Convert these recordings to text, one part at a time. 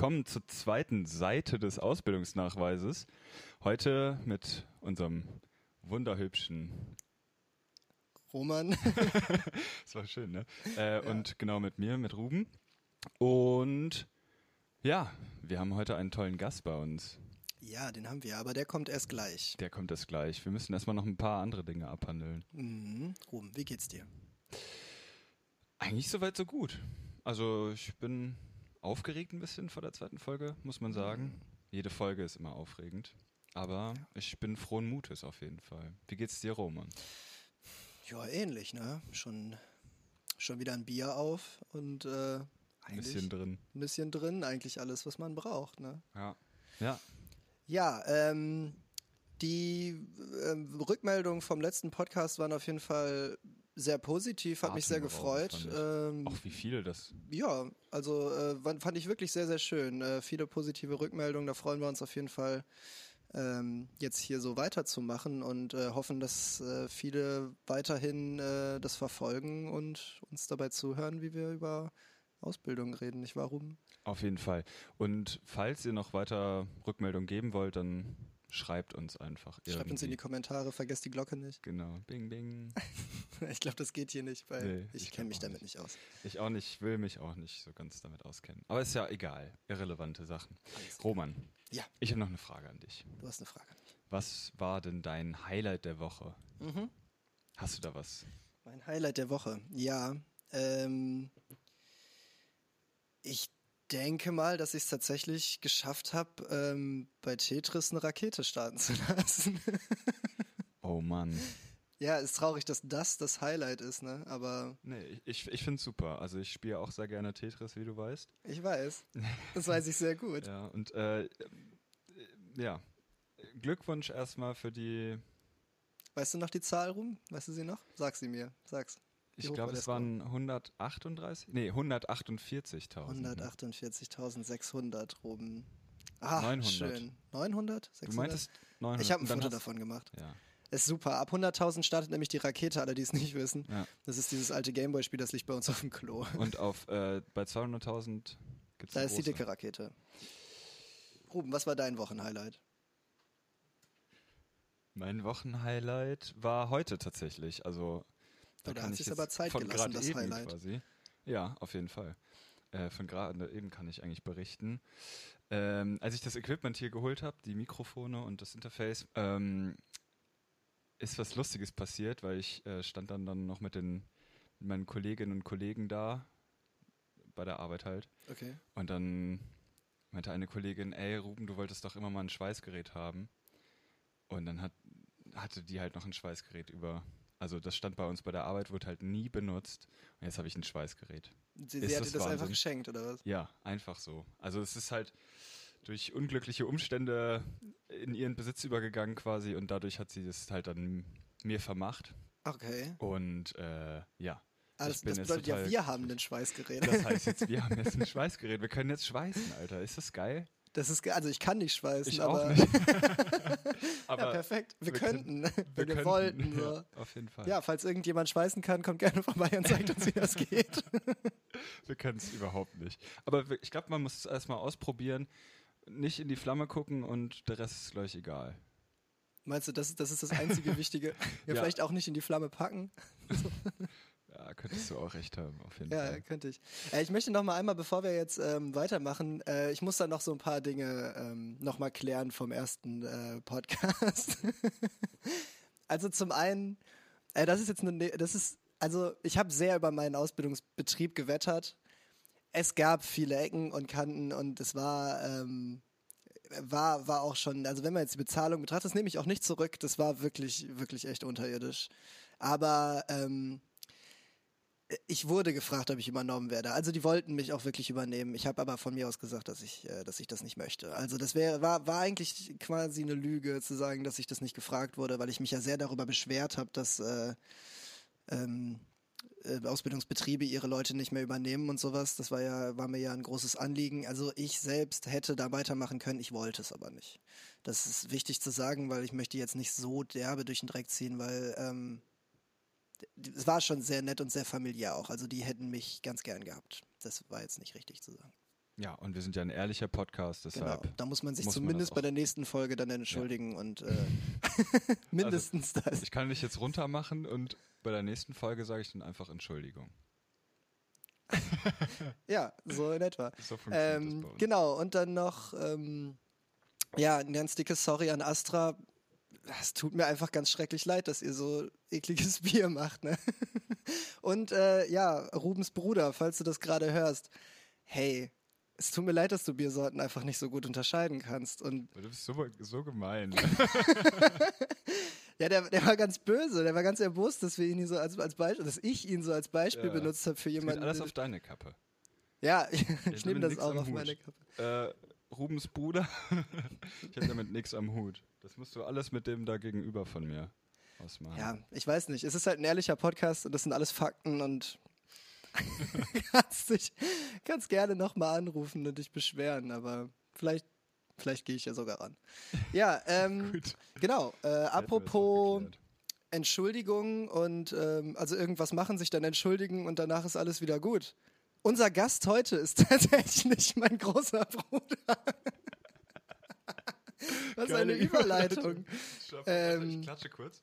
willkommen zur zweiten Seite des Ausbildungsnachweises. Heute mit unserem wunderhübschen Roman. das war schön, ne? Äh, ja. Und genau mit mir, mit Ruben. Und ja, wir haben heute einen tollen Gast bei uns. Ja, den haben wir, aber der kommt erst gleich. Der kommt erst gleich. Wir müssen erstmal noch ein paar andere Dinge abhandeln. Mhm. Ruben, wie geht's dir? Eigentlich soweit so gut. Also ich bin aufgeregt ein bisschen vor der zweiten Folge, muss man sagen. Mhm. Jede Folge ist immer aufregend. Aber ich bin frohen Mutes auf jeden Fall. Wie geht's dir, Roman? Ja, ähnlich, ne? Schon, schon wieder ein Bier auf und äh, ein bisschen drin. Ein bisschen drin, eigentlich alles, was man braucht, ne? Ja. Ja. Ja, ähm, die ähm, Rückmeldungen vom letzten Podcast waren auf jeden Fall sehr positiv, hat mich sehr gefreut. Ähm, Auch wie viele das? Ja, also äh, fand ich wirklich sehr, sehr schön. Äh, viele positive Rückmeldungen, da freuen wir uns auf jeden Fall ähm, jetzt hier so weiterzumachen und äh, hoffen, dass äh, viele weiterhin äh, das verfolgen und uns dabei zuhören, wie wir über Ausbildung reden, nicht warum? Auf jeden Fall. Und falls ihr noch weiter Rückmeldung geben wollt, dann schreibt uns einfach. Schreibt irgendwie. uns in die Kommentare, vergesst die Glocke nicht. Genau. Bing, bing. ich glaube, das geht hier nicht, weil nee, ich, ich kenne mich damit nicht. nicht aus. Ich auch nicht, will mich auch nicht so ganz damit auskennen. Aber ist ja egal. Irrelevante Sachen. Roman. Ja. Ich habe noch eine Frage an dich. Du hast eine Frage. Was war denn dein Highlight der Woche? Mhm. Hast du da was? Mein Highlight der Woche, ja. Ähm, ich denke mal, dass ich es tatsächlich geschafft habe, ähm, bei Tetris eine Rakete starten zu lassen. oh Mann. Ja, ist traurig, dass das das Highlight ist, ne? Aber. Nee, ich, ich finde es super. Also ich spiele auch sehr gerne Tetris, wie du weißt. Ich weiß. Das weiß ich sehr gut. ja, und äh, ja. Glückwunsch erstmal für die. Weißt du noch die Zahl rum? Weißt du sie noch? Sag sie mir. Sag's. Ich glaube, es waren 138, nee, 148.000. 148.600 rum. Ah, 900. schön. 900? 600? Du meintest 900. Ich habe ein Foto davon gemacht. Ja. Ist super. Ab 100.000 startet nämlich die Rakete, alle, die es nicht wissen. Ja. Das ist dieses alte Gameboy-Spiel, das liegt bei uns auf dem Klo. Und auf, äh, bei 200.000 gibt es Da ist die dicke Rakete. Ruben, was war dein Wochenhighlight? Mein Wochenhighlight war heute tatsächlich. Also da Oder kann hat ich aber Zeit von gelassen, das Highlight. Quasi. Ja, auf jeden Fall. Äh, von gerade eben kann ich eigentlich berichten. Ähm, als ich das Equipment hier geholt habe, die Mikrofone und das Interface, ähm, ist was Lustiges passiert, weil ich äh, stand dann, dann noch mit den mit meinen Kolleginnen und Kollegen da, bei der Arbeit halt. Okay. Und dann meinte eine Kollegin, ey Ruben, du wolltest doch immer mal ein Schweißgerät haben. Und dann hat, hatte die halt noch ein Schweißgerät über also das stand bei uns bei der Arbeit, wurde halt nie benutzt. Und jetzt habe ich ein Schweißgerät. Sie, sie hat dir das Wahnsinn? einfach geschenkt, oder was? Ja, einfach so. Also es ist halt durch unglückliche Umstände in ihren Besitz übergegangen quasi und dadurch hat sie das halt dann mir vermacht. Okay. Und äh, ja. Das, das bedeutet ja, wir haben ein Schweißgerät. Das heißt jetzt, wir haben jetzt ein Schweißgerät. Wir können jetzt schweißen, Alter. Ist das geil? Das ist, also ich kann nicht schweißen, ich aber. Auch nicht. aber ja, perfekt. Wir, wir könnten, können, wenn wir, wir wollten. So. Ja, auf jeden Fall. Ja, falls irgendjemand schweißen kann, kommt gerne vorbei und zeigt uns, wie das geht. wir können es überhaupt nicht. Aber ich glaube, man muss es erstmal ausprobieren, nicht in die Flamme gucken und der Rest ist gleich egal. Meinst du, das, das ist das einzige Wichtige? Ja, ja. vielleicht auch nicht in die Flamme packen. Ja, könntest du auch recht haben, auf jeden ja, Fall. Ja, könnte ich. Äh, ich möchte noch mal einmal, bevor wir jetzt ähm, weitermachen, äh, ich muss da noch so ein paar Dinge ähm, noch mal klären vom ersten äh, Podcast. also zum einen, äh, das ist jetzt eine, ne, das ist, also ich habe sehr über meinen Ausbildungsbetrieb gewettert. Es gab viele Ecken und Kanten und es war, ähm, war, war auch schon, also wenn man jetzt die Bezahlung betrachtet, das nehme ich auch nicht zurück, das war wirklich, wirklich echt unterirdisch. Aber ähm, ich wurde gefragt, ob ich übernommen werde. Also die wollten mich auch wirklich übernehmen. Ich habe aber von mir aus gesagt, dass ich, äh, dass ich das nicht möchte. Also das wäre war, war eigentlich quasi eine Lüge zu sagen, dass ich das nicht gefragt wurde, weil ich mich ja sehr darüber beschwert habe, dass äh, ähm, äh, Ausbildungsbetriebe ihre Leute nicht mehr übernehmen und sowas. Das war ja war mir ja ein großes Anliegen. Also ich selbst hätte da weitermachen können. Ich wollte es aber nicht. Das ist wichtig zu sagen, weil ich möchte jetzt nicht so derbe durch den Dreck ziehen, weil ähm, es war schon sehr nett und sehr familiär auch. Also die hätten mich ganz gern gehabt. Das war jetzt nicht richtig zu sagen. Ja, und wir sind ja ein ehrlicher Podcast, deshalb. Genau. Da muss man sich muss man zumindest das bei der nächsten Folge dann entschuldigen und äh, mindestens das. Ich kann dich jetzt runter machen und bei der nächsten Folge sage ich dann einfach Entschuldigung. Ja, so in etwa. So funktioniert Ähm, genau, und dann noch, ähm, ja, ein ganz dickes Sorry an Astra. Es tut mir einfach ganz schrecklich leid, dass ihr so ekliges Bier macht. Ne? Und äh, ja, Rubens Bruder, falls du das gerade hörst, hey, es tut mir leid, dass du Biersorten einfach nicht so gut unterscheiden kannst. Und Du bist so, so gemein. ja, der, der war ganz böse, der war ganz erbost, dass wir ihn so als, als Beispiel, dass ich ihn so als Beispiel Ja. benutzt habe für jemanden. alles auf deine Kappe. ja, ich, damit nehme das auch auf meine Kappe. Äh, Rubens Bruder, ich habe damit nichts am Hut. Das musst du alles mit dem da gegenüber von mir ausmachen. Ja, ich weiß nicht. Es ist halt ein ehrlicher Podcast und das sind alles Fakten und kannst dich ganz gerne nochmal anrufen und dich beschweren, aber vielleicht, vielleicht gehe ich ja sogar ran. Ja, ähm, genau. Äh, apropos. Entschuldigung und ähm, also irgendwas machen, sich dann entschuldigen und danach ist alles wieder gut. Unser Gast heute ist tatsächlich mein großer Bruder. Was Geile eine Überleitung. Überleitung. Ähm, ich klatsche kurz.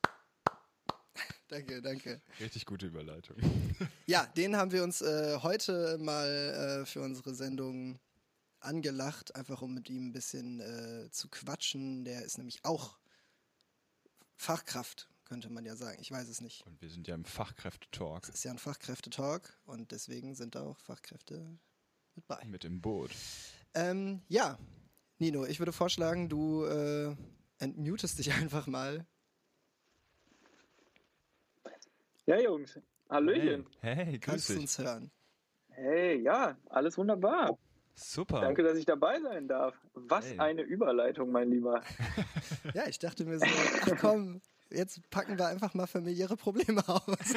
Danke, danke. Richtig gute Überleitung. Ja, den haben wir uns äh, heute mal äh, für unsere Sendung angelacht, einfach um mit ihm ein bisschen äh, zu quatschen. Der ist nämlich auch Fachkraft, könnte man ja sagen. Ich weiß es nicht. Und wir sind ja im Fachkräftetalk Es ist ja ein Fachkräftetalk und deswegen sind da auch Fachkräfte mit bei. mit im Boot. Ähm, ja, Nino, ich würde vorschlagen, du äh, entmutest dich einfach mal. Ja, Jungs. Hallöchen. Hey, hey grüß Kannst du uns hören? Hey, ja, alles wunderbar. Super. Danke, dass ich dabei sein darf. Was Hey. eine Überleitung, mein Lieber. Ja, ich dachte mir so, ach komm, jetzt packen wir einfach mal familiäre Probleme aus.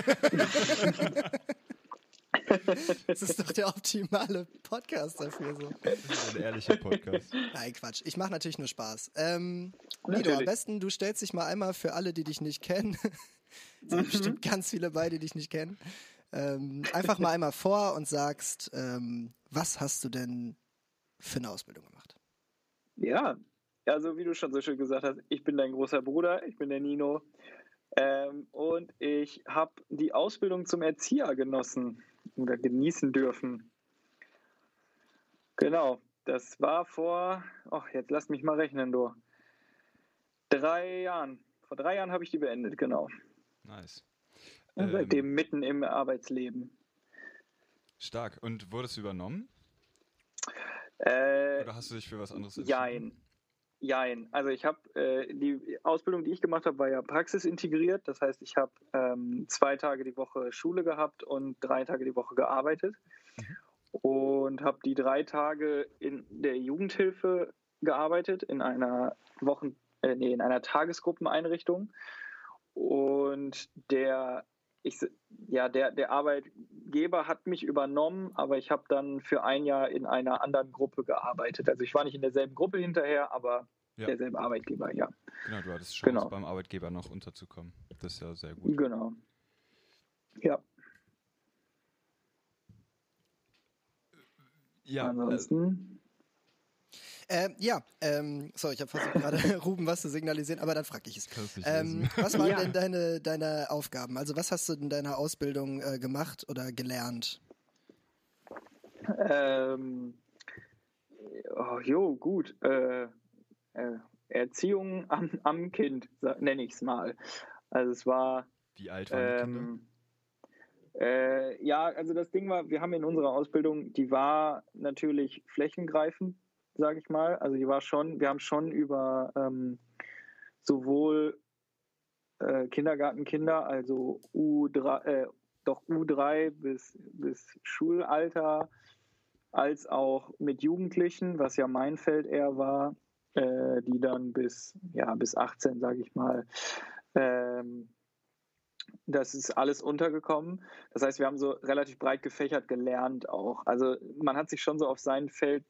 das ist doch der optimale Podcast dafür. So. Das ist ein ehrlicher Podcast. Nein, Quatsch. Ich mache natürlich nur Spaß. Ähm, Nido, am besten, du stellst dich mal einmal für alle, die dich nicht kennen. Es sind bestimmt ganz viele bei, die dich nicht kennen. Ähm, einfach mal einmal vor und sagst, ähm, was hast du denn für eine Ausbildung gemacht? Ja, also wie du schon so schön gesagt hast, ich bin dein großer Bruder, ich bin der Nino. Ähm, und ich habe die Ausbildung zum Erzieher genossen oder genießen dürfen. Genau, das war vor, ach, jetzt lass mich mal rechnen, du. Drei Jahren. Vor drei Jahren habe ich die beendet, genau. Nice. Und Ähm, Seitdem mitten im Arbeitsleben. Stark. Und wurdest du übernommen? Äh, Oder hast du dich für was anderes Jein. Jein. Also ich habe äh, die Ausbildung, die ich gemacht habe, war ja praxisintegriert. Das heißt, ich habe ähm, zwei Tage die Woche Schule gehabt und drei Tage die Woche gearbeitet. Und habe die drei Tage in der Jugendhilfe gearbeitet, in einer Wochen, äh, nee, in einer Tagesgruppeneinrichtung. Und der, ich, ja, der, der Arbeitgeber hat mich übernommen, aber ich habe dann für ein Jahr in einer anderen Gruppe gearbeitet. Also ich war nicht in derselben Gruppe hinterher, aber Ja. derselbe Arbeitgeber, ja. Genau, du hattest Chance, Genau. beim Arbeitgeber noch unterzukommen. Das ist ja sehr gut. Genau. Ja, Ja, äh, ansonsten. Ähm, ja, ähm, sorry, ich habe versucht gerade Ruben was zu signalisieren, aber dann frage ich es. Ähm, was waren Ja. denn deine, deine Aufgaben? Also was hast du in deiner Ausbildung äh, gemacht oder gelernt? Ähm, oh, jo, gut. Äh, äh, Erziehung am, am Kind, nenne ich es mal. Also es war Wie alt waren die Kinder? Ähm, äh, ja, also das Ding war, wir haben in unserer Ausbildung, die war natürlich flächengreifend, sage ich mal. Also die war schon, wir haben schon über ähm, sowohl äh, Kindergartenkinder, also U3, äh, doch U3 bis, bis Schulalter, als auch mit Jugendlichen, was ja mein Feld eher war, äh, die dann bis, ja, bis 18, sage ich mal, ähm, das ist alles untergekommen. Das heißt, wir haben so relativ breit gefächert gelernt auch. Also man hat sich schon so auf sein Feld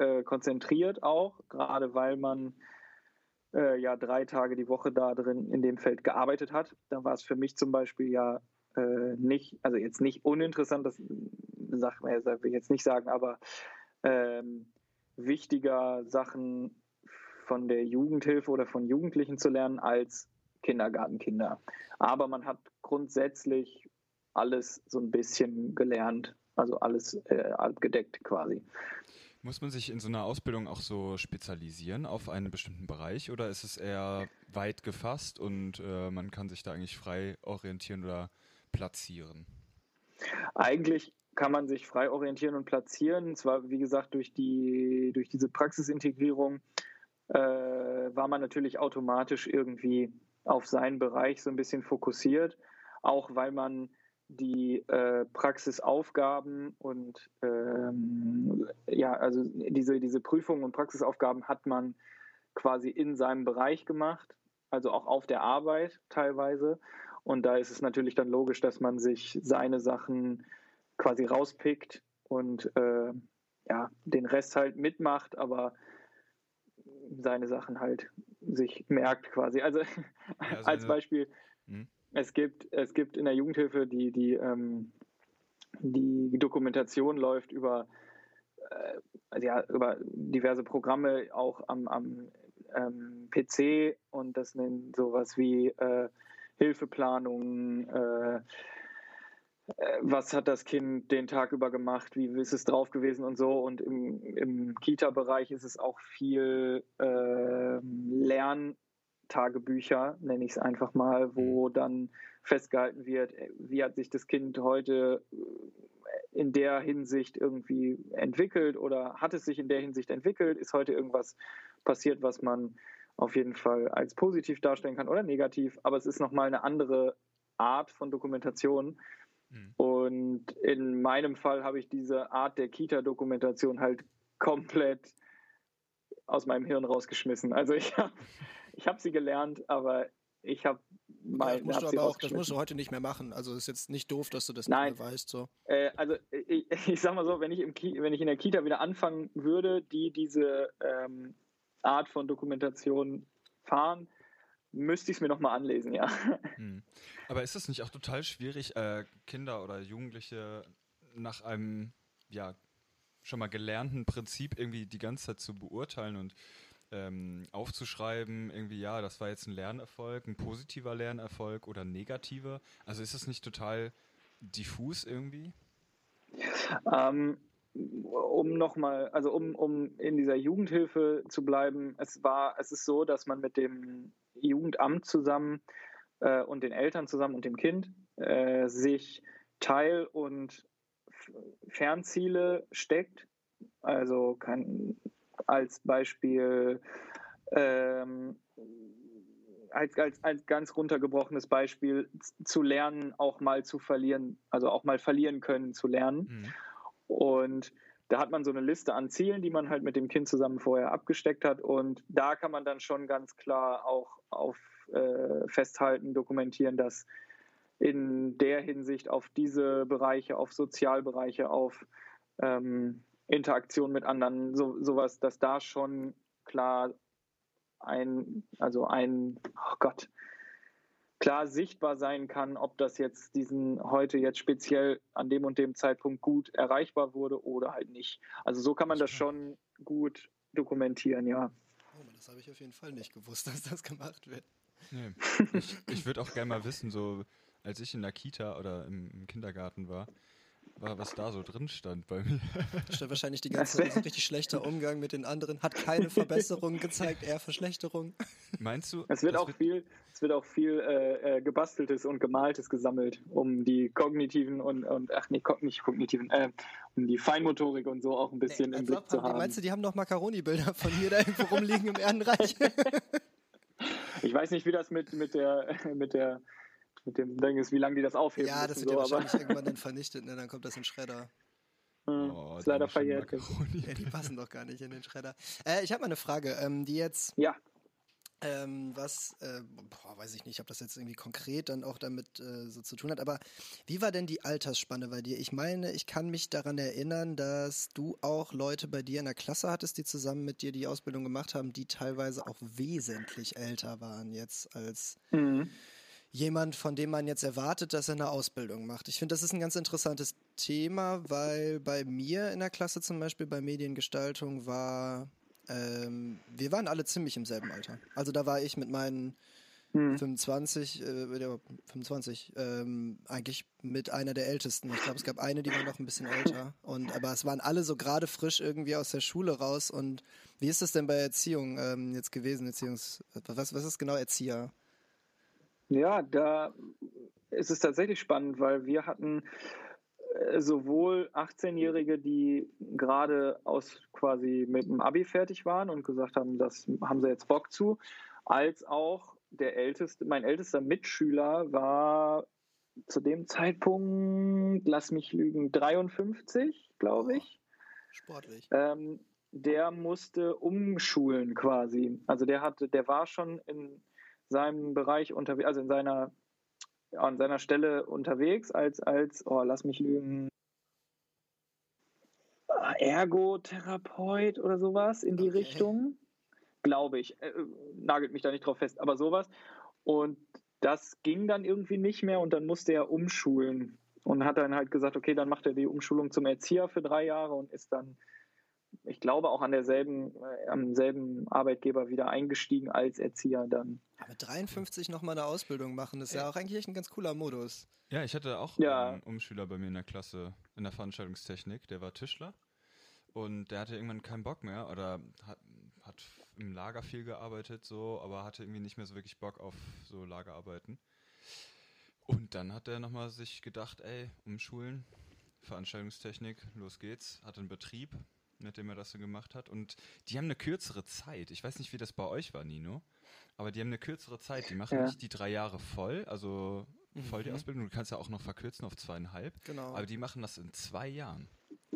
äh, konzentriert auch, gerade weil man äh, ja drei Tage die Woche da drin in dem Feld gearbeitet hat. Da war es für mich zum Beispiel ja äh, nicht, also jetzt nicht uninteressant, das sagt man, will ich jetzt nicht sagen, aber ähm, wichtiger, Sachen von der Jugendhilfe oder von Jugendlichen zu lernen als Kindergartenkinder. Aber man hat grundsätzlich alles so ein bisschen gelernt, also alles äh, abgedeckt quasi. Muss man sich in so einer Ausbildung auch so spezialisieren auf einen bestimmten Bereich oder ist es eher weit gefasst und äh, man kann sich da eigentlich frei orientieren oder platzieren? Eigentlich kann man sich frei orientieren und platzieren. Zwar, wie gesagt, durch, die, durch diese Praxisintegrierung äh, war man natürlich automatisch irgendwie auf seinen Bereich so ein bisschen fokussiert, auch weil man die äh, Praxisaufgaben und ähm, ja, also diese, diese Prüfungen und Praxisaufgaben hat man quasi in seinem Bereich gemacht, also auch auf der Arbeit teilweise. Und da ist es natürlich dann logisch, dass man sich seine Sachen quasi rauspickt und äh, ja, den Rest halt mitmacht, aber seine Sachen halt sich merkt quasi. Also, ja, also als Beispiel, hm? Es gibt, es gibt in der Jugendhilfe die, die, ähm, die Dokumentation läuft über, äh, ja, über diverse Programme auch am, am ähm, PC und das nennt sowas wie äh, Hilfeplanung, äh, äh, was hat das Kind den Tag über gemacht, wie ist es drauf gewesen und so. Und im, im Kita-Bereich ist es auch viel äh, Lerntagebücher, nenne ich es einfach mal, wo mhm. dann festgehalten wird, äh, wie hat sich das Kind heute äh, in der Hinsicht irgendwie entwickelt oder hat es sich in der Hinsicht entwickelt, ist heute irgendwas passiert, was man auf jeden Fall als positiv darstellen kann oder negativ, aber es ist nochmal eine andere Art von Dokumentation, Mhm. Und in meinem Fall habe ich diese Art der Kita-Dokumentation halt komplett aus meinem Hirn rausgeschmissen. Also ich habe ich hab sie gelernt, aber ich habe mein, das musst du aber auch, das musst du heute nicht mehr machen. Also ist jetzt nicht doof, dass du das Nein. nicht mehr weißt. So. Äh, also ich, ich sag mal so, wenn ich, im wenn ich in der Kita wieder anfangen würde, die diese ähm, Art von Dokumentation fahren, müsste ich es mir nochmal anlesen, ja. Hm. Aber ist es nicht auch total schwierig, äh, Kinder oder Jugendliche nach einem, ja, schon mal gelernten Prinzip irgendwie die ganze Zeit zu beurteilen und ähm, aufzuschreiben, irgendwie, ja, das war jetzt ein Lernerfolg, ein positiver Lernerfolg oder negativer? Also ist es nicht total diffus irgendwie? Ähm, um nochmal, also um, um in dieser Jugendhilfe zu bleiben, es war, es ist so, dass man mit dem Jugendamt zusammen äh, und den Eltern zusammen und dem Kind äh, sich Teil- und Fernziele steckt. Also kann als Beispiel ähm, als, als, als ganz runtergebrochenes Beispiel zu lernen, auch mal zu verlieren, also auch mal verlieren können zu lernen. Mhm. Und da hat man so eine Liste an Zielen, die man halt mit dem Kind zusammen vorher abgesteckt hat. Und da kann man dann schon ganz klar auch auf äh, festhalten, dokumentieren, dass in der Hinsicht auf diese Bereiche, auf Sozialbereiche, auf ähm, Interaktion mit anderen, so, sowas, dass da schon klar ein, also ein, oh Gott, klar sichtbar sein kann, ob das jetzt diesen heute jetzt speziell an dem und dem Zeitpunkt gut erreichbar wurde oder halt nicht. Also so kann man das schon gut dokumentieren, ja. Oh, das habe ich auf jeden Fall nicht gewusst, dass das gemacht wird. Nee. Ich, ich würde auch gerne mal wissen, so als ich in der Kita oder im, im Kindergarten war, war, was da so drin stand bei mir. Stand wahrscheinlich die ganze Zeit richtig schlechter Umgang mit den anderen, hat keine Verbesserung gezeigt, eher Verschlechterung. Meinst du? Es wird auch wird viel, es wird auch viel äh, äh, gebasteltes und gemaltes gesammelt, um die kognitiven und, und ach nee, nicht kognitiven, äh, um die Feinmotorik und so auch ein bisschen nee, im Blick zu haben. Meinst du, die haben noch Macaroni-Bilder von mir da irgendwo rumliegen im Ehrenreich? ich weiß nicht, wie das mit, mit der, mit der mit dem Ding ist, wie lange die das aufheben. Ja, das wird so, ja wahrscheinlich irgendwann dann vernichtet, ne? dann kommt das in Schredder. Oh, ist leider verjährt. Ja, die passen doch gar nicht in den Schredder. Äh, ich habe mal eine Frage, ähm, die jetzt. Ja. Ähm, was, äh, boah, weiß ich nicht, ob das jetzt irgendwie konkret dann auch damit äh, so zu tun hat, aber wie war denn die Altersspanne bei dir? Ich meine, ich kann mich daran erinnern, dass du auch Leute bei dir in der Klasse hattest, die zusammen mit dir die Ausbildung gemacht haben, die teilweise auch wesentlich älter waren jetzt als. Mhm jemand, von dem man jetzt erwartet, dass er eine Ausbildung macht. Ich finde, das ist ein ganz interessantes Thema, weil bei mir in der Klasse zum Beispiel bei Mediengestaltung war, ähm, wir waren alle ziemlich im selben Alter. Also da war ich mit meinen hm. 25, äh, 25, ähm, eigentlich mit einer der Ältesten. Ich glaube, es gab eine, die war noch ein bisschen älter. Und aber es waren alle so gerade frisch irgendwie aus der Schule raus. Und wie ist das denn bei Erziehung ähm, jetzt gewesen? Erziehungs, was, was ist genau Erzieher? Ja, da ist es tatsächlich spannend, weil wir hatten äh, sowohl 18-Jährige, die gerade aus quasi mit dem Abi fertig waren und gesagt haben, das haben sie jetzt Bock zu, als auch der älteste, mein ältester Mitschüler war zu dem Zeitpunkt, lass mich lügen, 53, glaube ich. Sportlich. Ähm, der musste umschulen quasi. Also der hatte, der war schon in seinem Bereich unterwegs, also in seiner, an seiner Stelle unterwegs als, als, oh, lass mich lügen, Ergotherapeut oder sowas in die okay. Richtung glaube ich. Äh, nagelt mich da nicht drauf fest, aber sowas. Und das ging dann irgendwie nicht mehr und dann musste er umschulen und hat dann halt gesagt, okay, dann macht er die Umschulung zum Erzieher für drei Jahre und ist dann, ich glaube, auch an derselben, äh, am selben Arbeitgeber wieder eingestiegen als Erzieher dann. Aber 53 nochmal eine Ausbildung machen, ist ja. ja auch eigentlich ein ganz cooler Modus. Ja, ich hatte auch ja. einen Umschüler bei mir in der Klasse in der Veranstaltungstechnik, der war Tischler und der hatte irgendwann keinen Bock mehr oder hat, hat im Lager viel gearbeitet, so, aber hatte irgendwie nicht mehr so wirklich Bock auf so Lagerarbeiten. Und dann hat er nochmal sich gedacht, ey, umschulen, Veranstaltungstechnik, los geht's, hat einen Betrieb, mit dem er das so gemacht hat. Und die haben eine kürzere Zeit. Ich weiß nicht, wie das bei euch war, Nino, aber die haben eine kürzere Zeit. Die machen ja. nicht die drei Jahre voll, also voll die mhm. Ausbildung. Du kannst ja auch noch verkürzen auf zweieinhalb. Genau. Aber die machen das in zwei Jahren.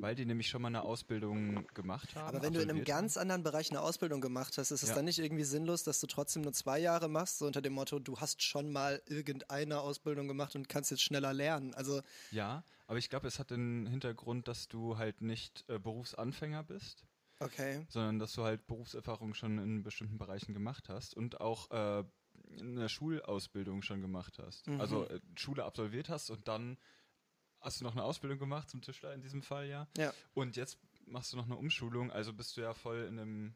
Weil die nämlich schon mal eine Ausbildung gemacht haben. Aber wenn du in einem ganz anderen Bereich eine Ausbildung gemacht hast, ist es ja. dann nicht irgendwie sinnlos, dass du trotzdem nur zwei Jahre machst, so unter dem Motto, du hast schon mal irgendeine Ausbildung gemacht und kannst jetzt schneller lernen. Also ja, aber ich glaube, es hat den Hintergrund, dass du halt nicht äh, Berufsanfänger bist. Okay. Sondern dass du halt Berufserfahrung schon in bestimmten Bereichen gemacht hast und auch äh, eine Schulausbildung schon gemacht hast. Mhm. Also äh, Schule absolviert hast und dann hast du noch eine Ausbildung gemacht zum Tischler in diesem Fall, ja? Ja. Und jetzt machst du noch eine Umschulung, also bist du ja voll in einem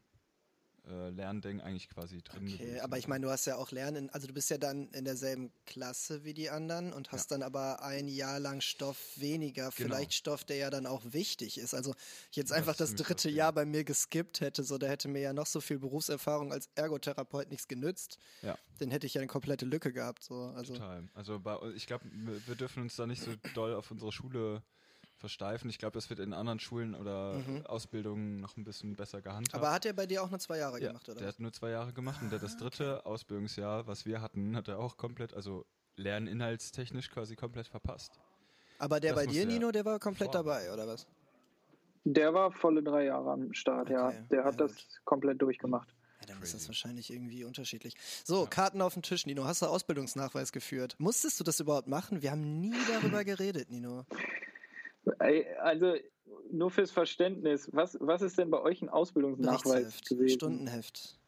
äh, Lernding eigentlich quasi drin. Okay, gewesen. aber ich meine, du hast ja auch Lernen, also du bist ja dann in derselben Klasse wie die anderen und hast ja. dann aber ein Jahr lang Stoff weniger, genau. vielleicht Stoff, der ja dann auch wichtig ist. Also ich jetzt einfach das, das dritte Jahr bei mir geskippt hätte, so da hätte mir ja noch so viel Berufserfahrung als Ergotherapeut nichts genützt. Ja. Dann hätte ich ja eine komplette Lücke gehabt. So. Also. Total. Also bei, ich glaube, wir dürfen uns da nicht so doll auf unsere Schule versteifen. Ich glaube, das wird in anderen Schulen oder mhm. Ausbildungen noch ein bisschen besser gehandhabt. Aber hat er bei dir auch nur zwei Jahre ja, gemacht, oder? Der hat nur zwei Jahre gemacht und der das dritte okay. Ausbildungsjahr, was wir hatten, hat er auch komplett, also lerninhaltstechnisch quasi komplett verpasst. Aber der das bei dir, Nino, der war komplett vor. dabei, oder was? Der war volle drei Jahre am Start, okay. ja. Der hat ja, das komplett durchgemacht. Ja, dann Crazy. ist das wahrscheinlich irgendwie unterschiedlich. So, ja. Karten auf dem Tisch, Nino. Hast du Ausbildungsnachweis geführt? Musstest du das überhaupt machen? Wir haben nie darüber geredet, Nino. Also nur fürs Verständnis, was, was ist denn bei euch ein Ausbildungsnachweis gewesen? Stundenheft.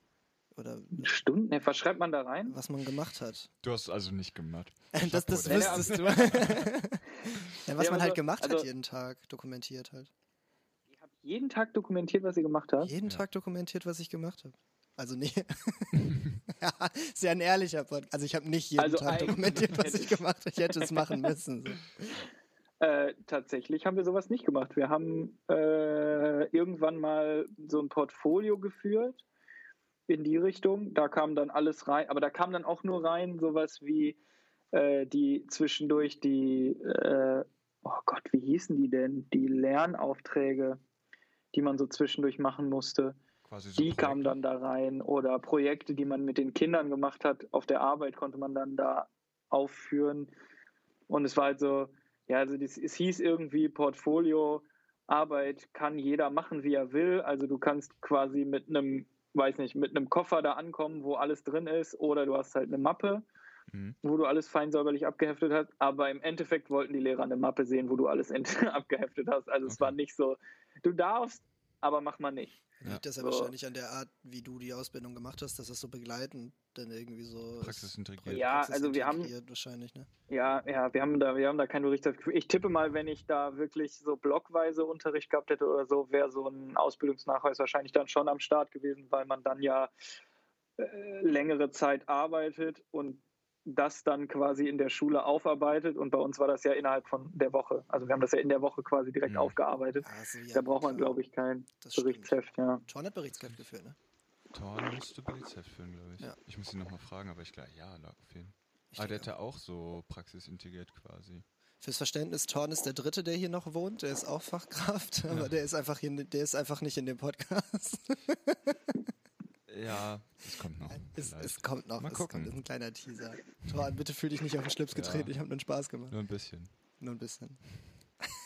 Oder Stundenheft, was schreibt man da rein? Was man gemacht hat. Du hast also nicht gemacht. das, das wüsstest du. ja, was ja, man halt gemacht also, hat jeden Tag, dokumentiert halt. Ihr habt jeden Tag dokumentiert, was ihr gemacht habt? Jeden ja. Tag dokumentiert, was ich gemacht habe. Also nee. ja, sehr ein ehrlicher Podcast. Also ich habe nicht jeden also Tag dokumentiert, was ich gemacht habe. Ich hätte es machen müssen. So. Äh, tatsächlich haben wir sowas nicht gemacht. Wir haben äh, irgendwann mal so ein Portfolio geführt in die Richtung. Da kam dann alles rein, aber da kam dann auch nur rein sowas wie äh, die zwischendurch die, äh, oh Gott, wie hießen die denn? Die Lernaufträge, die man so zwischendurch machen musste. So die kamen dann da rein oder Projekte, die man mit den Kindern gemacht hat. Auf der Arbeit konnte man dann da aufführen. Und es war halt so, ja, also das, es hieß irgendwie Portfolio, Arbeit kann jeder machen, wie er will. Also du kannst quasi mit einem, weiß nicht, mit einem Koffer da ankommen, wo alles drin ist, oder du hast halt eine Mappe, mhm. wo du alles fein säuberlich abgeheftet hast. Aber im Endeffekt wollten die Lehrer eine Mappe sehen, wo du alles abgeheftet hast. Also okay. es war nicht so, du darfst aber mach mal nicht. Liegt das ja So. wahrscheinlich an der Art, wie du die Ausbildung gemacht hast, dass das so begleitend dann irgendwie so ist. Praxisintegriert. Ja, also wir haben- wahrscheinlich, ne? Ja, ja, wir haben da, wir haben da kein Berichtsgefühl. Ich tippe mal, wenn ich da wirklich so blockweise Unterricht gehabt hätte oder so, wäre so ein Ausbildungsnachweis wahrscheinlich dann schon am Start gewesen, weil man dann ja äh, längere Zeit arbeitet und das dann quasi in der Schule aufarbeitet. Und bei uns war das ja innerhalb von der Woche. Also wir haben das ja in der Woche quasi direkt Mhm. aufgearbeitet. Also, ja, Da braucht man, glaube ich, kein Das stimmt. Berichtsheft, ja. Torn hat Berichtsheft geführt, ne? Thorn müsste Berichtsheft führen, glaube ich. Ja. Ich muss ihn nochmal fragen, aber ich glaube, ja, lag auf jeden Aber der denke hat ja auch so praxisintegriert quasi. Fürs Verständnis, Torn ist der Dritte, der hier noch wohnt. Der ist auch Fachkraft, aber der ist einfach hier, der ist einfach nicht in dem Podcast. Ja, das kommt noch. es, es kommt noch. Mal es gucken. kommt, das ist ein kleiner Teaser. Torn, bitte fühl dich nicht auf den Schlips Ja. getreten. Ich habe nur Spaß gemacht. Nur ein bisschen. Nur ein bisschen.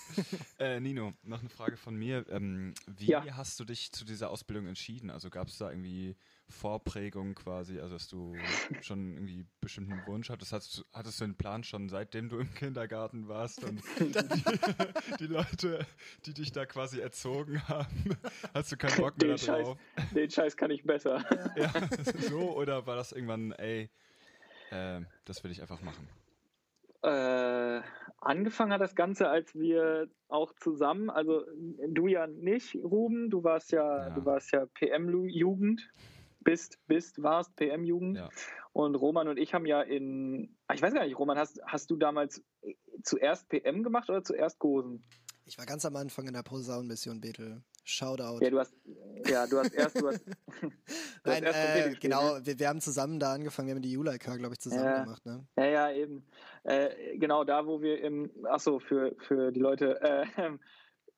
Äh, Nino, noch eine Frage von mir. Ähm, wie Ja. hast du dich zu dieser Ausbildung entschieden? Also gab es da irgendwie Vorprägungen quasi, also dass du schon irgendwie bestimmten Wunsch hattest? Hattest du, hattest du einen Plan schon seitdem du im Kindergarten warst und die, die Leute, die dich da quasi erzogen haben, hast du keinen Bock mehr Den Scheiß, darauf? den Scheiß kann ich besser. Ja, so oder war das irgendwann, ey, äh, das will ich einfach machen? Äh, angefangen hat das Ganze, als wir auch zusammen, also du ja nicht, Ruben, du warst ja, Ja. du warst ja PM-Jugend, bist, bist, warst PM-Jugend. Ja. Und Roman und ich haben ja in, ah, ich weiß gar nicht, Roman, hast, hast du damals zuerst PM gemacht oder zuerst Gosen? Ich war ganz am Anfang in der Posaunenmission Bethel. Shoutout. Ja, du hast, ja, du hast erst, du hast, du hast Nein, erst Trompete äh, genau, ne? wir, wir haben zusammen da angefangen, wir haben die Juleika, glaube ich, zusammen Ja. gemacht, ne? Ja, ja, eben. Äh, genau da, wo wir im, achso, für, für die Leute, äh,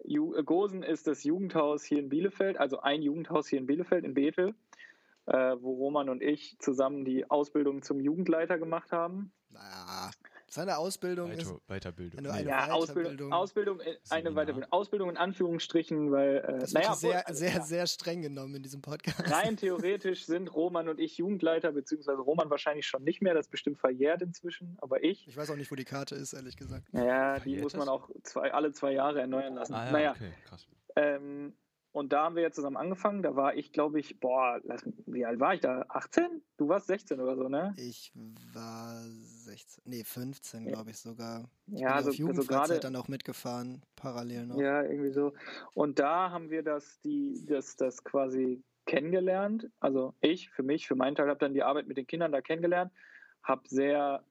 Gosen ist das Jugendhaus hier in Bielefeld, also ein Jugendhaus hier in Bielefeld, in Bethel, äh, wo Roman und ich zusammen die Ausbildung zum Jugendleiter gemacht haben. Naja, seine Ausbildung ist. Weiter, Weiterbildung. Wenn du Nee. eine- Ja, Weiterbildung. Ausbildung, Ausbildung, äh, eine. Weiterbildung, Ausbildung in Anführungsstrichen, weil, äh, Das naja, sehr, obwohl, sehr, ja, sehr streng genommen in diesem Podcast. rein theoretisch sind Roman und ich Jugendleiter, beziehungsweise Roman wahrscheinlich schon nicht mehr, das ist bestimmt verjährt inzwischen, aber ich, Ich weiß auch nicht, wo die Karte ist, ehrlich gesagt. naja, die muss man auch zwei, alle zwei Jahre erneuern lassen. Ah ja, naja, okay, krass. Ähm, und da haben wir ja zusammen angefangen. Da war ich, glaube ich, boah, lass, wie alt war ich da? 18? Du warst 16 oder so, ne? Ich war 16, nee, 15, Ja. glaube ich sogar. Ich Ja, bin so- auf Jugendfreizeit gerade- dann auch mitgefahren, parallel noch. Ja, irgendwie so. Und da haben wir das, die, das, das quasi kennengelernt. Also ich, für mich, für meinen Teil, habe dann die Arbeit mit den Kindern da kennengelernt, habe sehr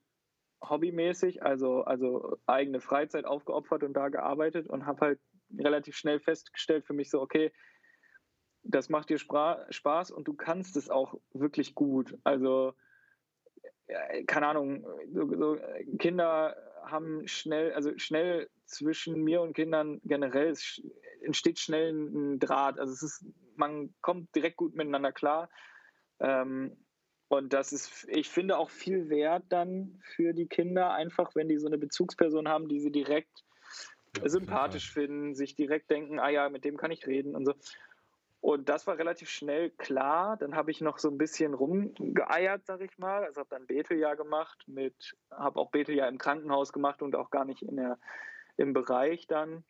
hobbymäßig, also, also eigene Freizeit aufgeopfert und da gearbeitet und habe halt relativ schnell festgestellt für mich so, okay, das macht dir Spaß und du kannst es auch wirklich gut. Also, keine Ahnung, so, so äh, Kinder haben schnell, also schnell zwischen mir und Kindern generell entsteht schnell ein Draht. Also es ist, man kommt direkt gut miteinander klar. Ähm, und das ist, ich finde, auch viel wert dann für die Kinder, einfach wenn die so eine Bezugsperson haben, die sie direkt Ja, sympathisch finden, sich direkt denken, ah ja, mit dem kann ich reden und so. Und das war relativ schnell klar. Dann habe ich noch so ein bisschen rumgeeiert, sag ich mal. Also habe dann Beteljahr gemacht, mit, habe auch Beteljahr im Krankenhaus gemacht und auch gar nicht in der, im Bereich dann.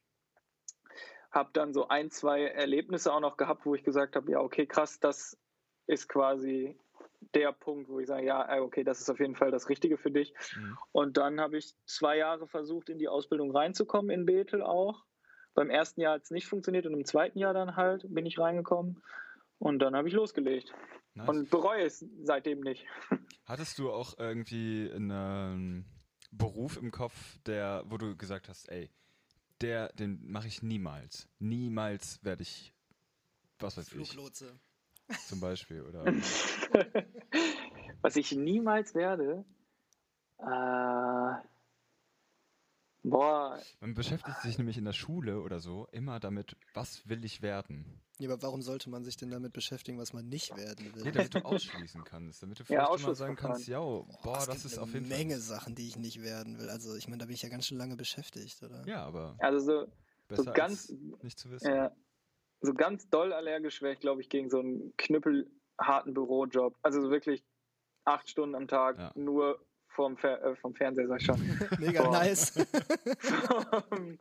Habe dann so ein, zwei Erlebnisse auch noch gehabt, wo ich gesagt habe, ja, okay, krass, das ist quasi der Punkt, wo ich sage, ja, äh, okay, das ist auf jeden Fall das Richtige für dich. Mhm. Und dann habe ich zwei Jahre versucht, in die Ausbildung reinzukommen, in Bethel auch. Beim ersten Jahr hat es nicht funktioniert und im zweiten Jahr dann halt bin ich reingekommen. Und dann habe ich losgelegt. Nice. Und bereue es seitdem nicht. Hattest du auch irgendwie einen Beruf im Kopf, der, wo du gesagt hast, ey, der, den mache ich niemals. Niemals werde ich, was weiß ich, Fluglotse. zum Beispiel. Oder Was ich niemals werde. Äh, boah, man beschäftigt sich nämlich in der Schule oder so immer damit, was will ich werden? Ja, aber warum sollte man sich denn damit beschäftigen, was man nicht werden will? Nee, damit du ausschließen kannst. Damit du Ja, vielleicht immer sagen Ausschlussverfahren. kannst, ja, boah, es das gibt ist eine auf jeden Menge Fall. Sachen, die ich nicht werden will. Also ich meine, da bin ich ja ganz schön lange beschäftigt, oder? Ja, aber also so, besser ganz- als nicht zu wissen. äh, so ganz doll allergisch wäre ich, glaube ich, gegen so einen knüppelharten Bürojob. Also so wirklich acht Stunden am Tag Ja. nur vom, Fer äh, vom Fernseher, sag ich schon. Mega Boah. nice. vom,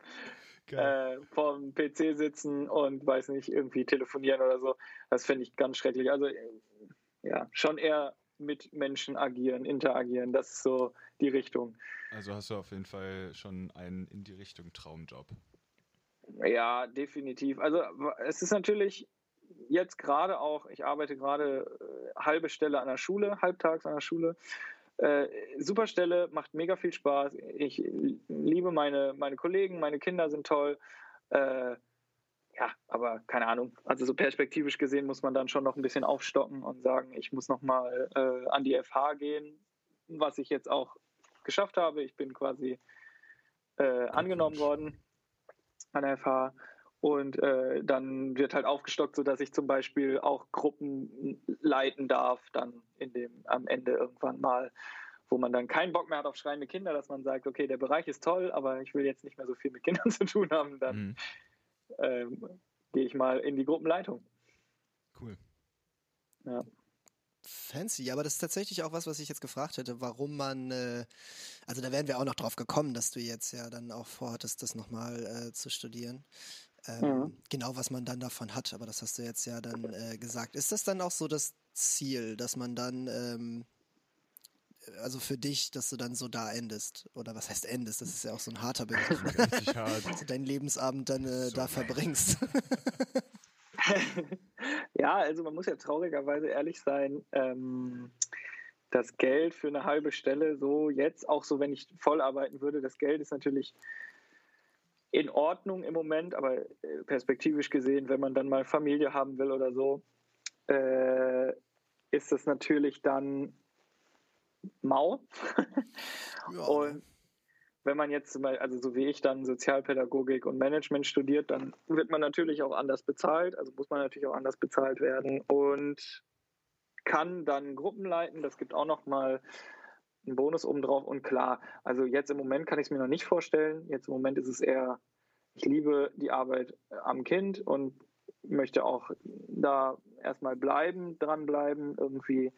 äh, vorm PC sitzen und weiß nicht, irgendwie telefonieren oder so. Das finde ich ganz schrecklich. Also ja, schon eher mit Menschen agieren, interagieren. Das ist so die Richtung. Also hast du auf jeden Fall schon einen in die Richtung Traumjob. Ja, definitiv. Also es ist natürlich jetzt gerade auch, ich arbeite gerade äh, halbe Stelle an der Schule, halbtags an der Schule. Äh, super Stelle, macht mega viel Spaß. Ich liebe meine, meine Kollegen, meine Kinder sind toll. Äh, ja, aber keine Ahnung. Also so perspektivisch gesehen muss man dann schon noch ein bisschen aufstocken und sagen, ich muss noch mal äh, an die FH gehen, was ich jetzt auch geschafft habe. Ich bin quasi äh, angenommen worden an der FH und äh, dann wird halt aufgestockt, sodass ich zum Beispiel auch Gruppen leiten darf, dann in dem am Ende irgendwann mal, wo man dann keinen Bock mehr hat auf schreiende Kinder, dass man sagt, okay, der Bereich ist toll, aber ich will jetzt nicht mehr so viel mit Kindern zu tun haben, dann mhm. ähm, gehe ich mal in die Gruppenleitung. Cool. Ja. Fancy, aber das ist tatsächlich auch was, was ich jetzt gefragt hätte, warum man, äh, also da wären wir auch noch drauf gekommen, dass du jetzt ja dann auch vorhattest, das nochmal äh, zu studieren ähm, mhm. genau, was man dann davon hat. Aber das hast du jetzt ja dann äh, gesagt. Ist das dann auch so das Ziel, dass man dann, ähm, also für dich, dass du dann so da endest? Oder was heißt endest? Das ist ja auch so ein harter Begriff. hart. Dass du deinen Lebensabend dann äh, so da verbringst. ja, also man muss ja traurigerweise ehrlich sein. Ähm, das Geld für eine halbe Stelle, so jetzt, auch so wenn ich voll arbeiten würde, das Geld ist natürlich in Ordnung im Moment, aber äh, perspektivisch gesehen, wenn man dann mal Familie haben will oder so, äh, ist das natürlich dann mau. ja. Und wenn man jetzt mal, also so wie ich dann Sozialpädagogik und Management studiert, dann wird man natürlich auch anders bezahlt, also muss man natürlich auch anders bezahlt werden und kann dann Gruppen leiten. Das gibt auch noch mal einen Bonus obendrauf. Und klar, also jetzt im Moment kann ich es mir noch nicht vorstellen. Jetzt im Moment ist es eher, ich liebe die Arbeit am Kind und möchte auch da erstmal bleiben, dranbleiben, irgendwie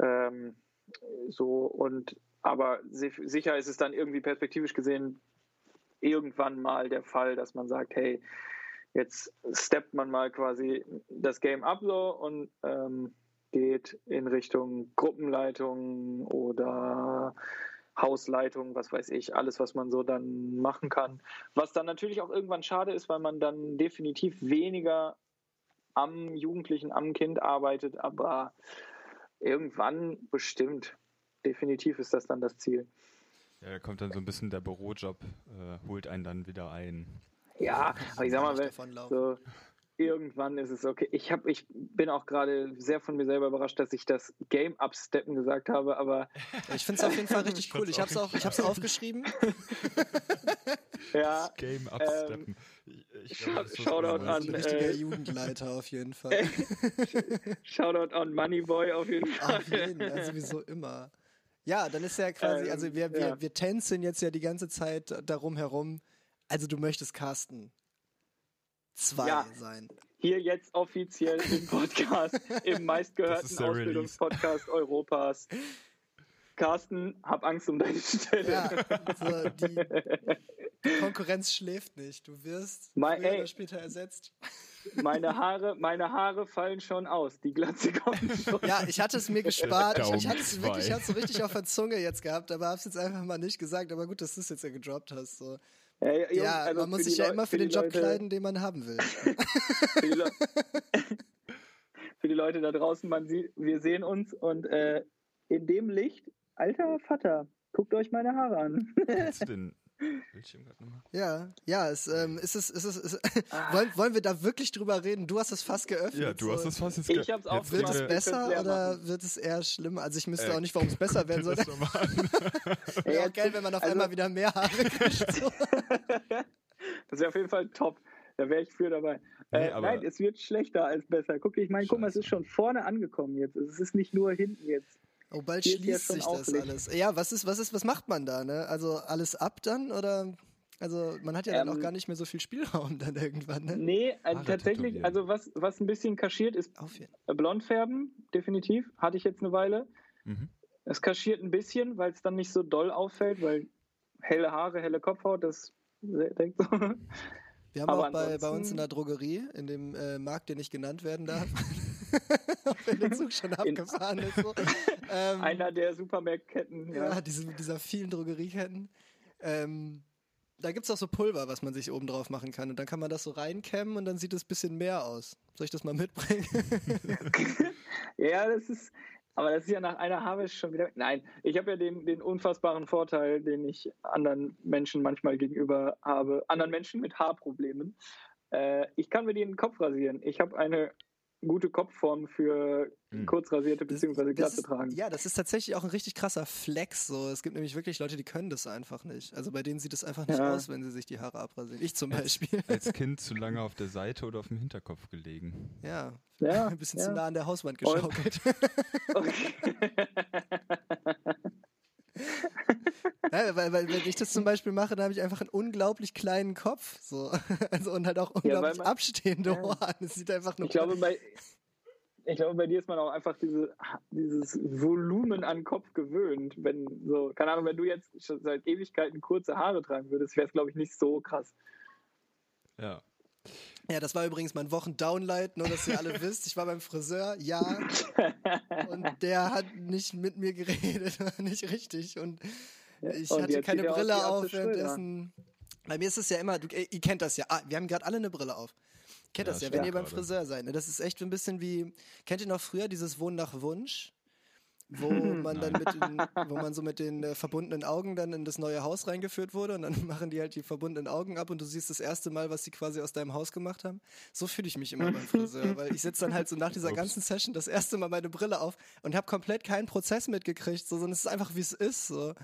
ähm, so und aber sicher ist es dann irgendwie perspektivisch gesehen irgendwann mal der Fall, dass man sagt, hey, jetzt steppt man mal quasi das Game up so und ähm, geht in Richtung Gruppenleitung oder Hausleitung, was weiß ich, alles, was man so dann machen kann. Was dann natürlich auch irgendwann schade ist, weil man dann definitiv weniger am Jugendlichen, am Kind arbeitet, aber irgendwann bestimmt. Definitiv ist das dann das Ziel. Ja, da kommt dann so ein bisschen der Bürojob, äh, holt einen dann wieder ein. Ja, aber ich sag mal, wenn, so, irgendwann ist es okay. Ich, hab, ich bin auch gerade sehr von mir selber überrascht, dass ich das Game Upsteppen gesagt habe, aber. Ich finde es auf jeden Fall richtig cool. Ich habe es auch ich hab's aufgeschrieben. ja. Das Game Upsteppen. Ähm, Shoutout an. Richtiger äh, Jugendleiter auf jeden Fall. Shoutout an Moneyboy auf jeden Fall. Auf jeden Fall, sowieso immer. Ja, dann ist ja quasi, also ähm, wir, wir, ja. wir tänzeln jetzt ja die ganze Zeit darum herum. Also du möchtest casten. 2 ja, sein. Hier jetzt offiziell im Podcast, im meistgehörten Ausbildungspodcast Europas. Carsten, hab Angst um deine Stelle. Ja, also die, die, Konkurrenz schläft nicht. Du wirst mein, früher ey, oder später ersetzt. Meine Haare, meine Haare fallen schon aus. Die Glatze kommt schon. Ja, ich hatte es mir gespart. Ich, ich hatte es wirklich, ich hatte so richtig auf der Zunge jetzt gehabt, aber hab's jetzt einfach mal nicht gesagt. Aber gut, dass du es jetzt ja gedroppt hast. So. Ja, Jungs, ja also man muss sich ja immer für, für den Job Leute, kleiden, den man haben will. für, die für, die Leute da draußen, man sieht, wir sehen uns und äh, in dem Licht, alter Vater, guckt euch meine Haare an. Kannst du den Bildschirm gerade nochmal? Ja, ja, es, ähm, ist es, ist es, ist, ah. wollen, wollen wir da wirklich drüber reden? Du hast es fast geöffnet. Ja, du so. hast es fast jetzt geöffnet. Ich hab's auch Wird es besser oder machen. wird es eher schlimmer? Also ich müsste äh, auch nicht, warum es besser werden soll. Wäre auch geil, wenn man auf also, einmal wieder mehr Haare kriegt. So. das wäre auf jeden Fall top. Da wäre ich für dabei. Nee, äh, nein, es wird schlechter als besser. Guck, ich meine, guck mal, es ist schon vorne angekommen jetzt. Es ist nicht nur hinten jetzt. Oh, bald Hier schließt sich das alles. Ja, was ist, was ist, was macht man da, ne? Also alles ab dann oder? Also man hat ja ähm, dann auch gar nicht mehr so viel Spielraum dann irgendwann, ne? Nee, äh, tatsächlich, also was, was ein bisschen kaschiert ist Blondfärben, definitiv. Hatte ich jetzt eine Weile. Mhm. Es kaschiert ein bisschen, weil es dann nicht so doll auffällt, weil helle Haare, helle Kopfhaut, das denkt so. Wir haben Aber auch bei, bei uns in der Drogerie, in dem äh, Markt, der nicht genannt werden darf, wenn der Zug schon abgefahren ist. So. Ähm, Einer der Supermarktketten, ja, ja. diese, dieser vielen Drogerieketten. Ähm, da gibt es auch so Pulver, was man sich oben drauf machen kann. Und dann kann man das so reinkämmen und dann sieht es ein bisschen mehr aus. Soll ich das mal mitbringen? Ja, das ist, aber das ist ja nach einer Harvest schon wieder. Nein, ich habe ja den, den unfassbaren Vorteil, den ich anderen Menschen manchmal gegenüber habe, anderen Menschen mit Haarproblemen. Äh, ich kann mir den Kopf rasieren. Ich habe eine gute Kopfform für Hm. kurzrasierte bzw. ist, tragen. Ja, das ist tatsächlich auch ein richtig krasser Flex. So. Es gibt nämlich wirklich Leute, die können das einfach nicht. Also bei denen sieht es einfach nicht Ja. aus, wenn sie sich die Haare abrasieren. Ich zum Beispiel. Als Kind zu lange auf der Seite oder auf dem Hinterkopf gelegen. Ja, Ja, ein bisschen ja. zu nah an der Hauswand geschaukelt. Okay. Ja, weil, weil wenn ich das zum Beispiel mache, dann habe ich einfach einen unglaublich kleinen Kopf. So. Also, und halt auch unglaublich man- abstehende Ja. Ohren. Es sieht einfach nur Ich glaube, bei, ich glaube, bei dir ist man auch einfach diese, dieses Volumen an Kopf gewöhnt. Wenn so, keine Ahnung, wenn du jetzt schon seit Ewigkeiten kurze Haare tragen würdest, wäre es, glaube ich, nicht so krass. Ja. Ja, das war übrigens mein Wochen-Downlight, nur dass ihr alle wisst. Ich war beim Friseur, ja, und der hat nicht mit mir geredet, nicht richtig. Und ich Und hatte keine Brille auf währenddessen. Bei mir ist es ja immer, du, ihr kennt das ja, ah, wir haben gerade alle eine Brille auf. Kennt Ja, das ja, wenn ihr beim. Friseur seid. Ne? Das ist echt ein bisschen wie, kennt ihr noch früher dieses Wohnen nach Wunsch? Wo man dann mit den, wo man so mit den äh, verbundenen Augen dann in das neue Haus reingeführt wurde und dann machen die halt die verbundenen Augen ab und du siehst das erste Mal, was sie quasi aus deinem Haus gemacht haben. So fühle ich mich immer beim Friseur, weil ich sitze dann halt so nach dieser Ups. ganzen Session das erste Mal meine Brille auf und habe komplett keinen Prozess mitgekriegt, so, sondern es ist einfach wie es ist. So.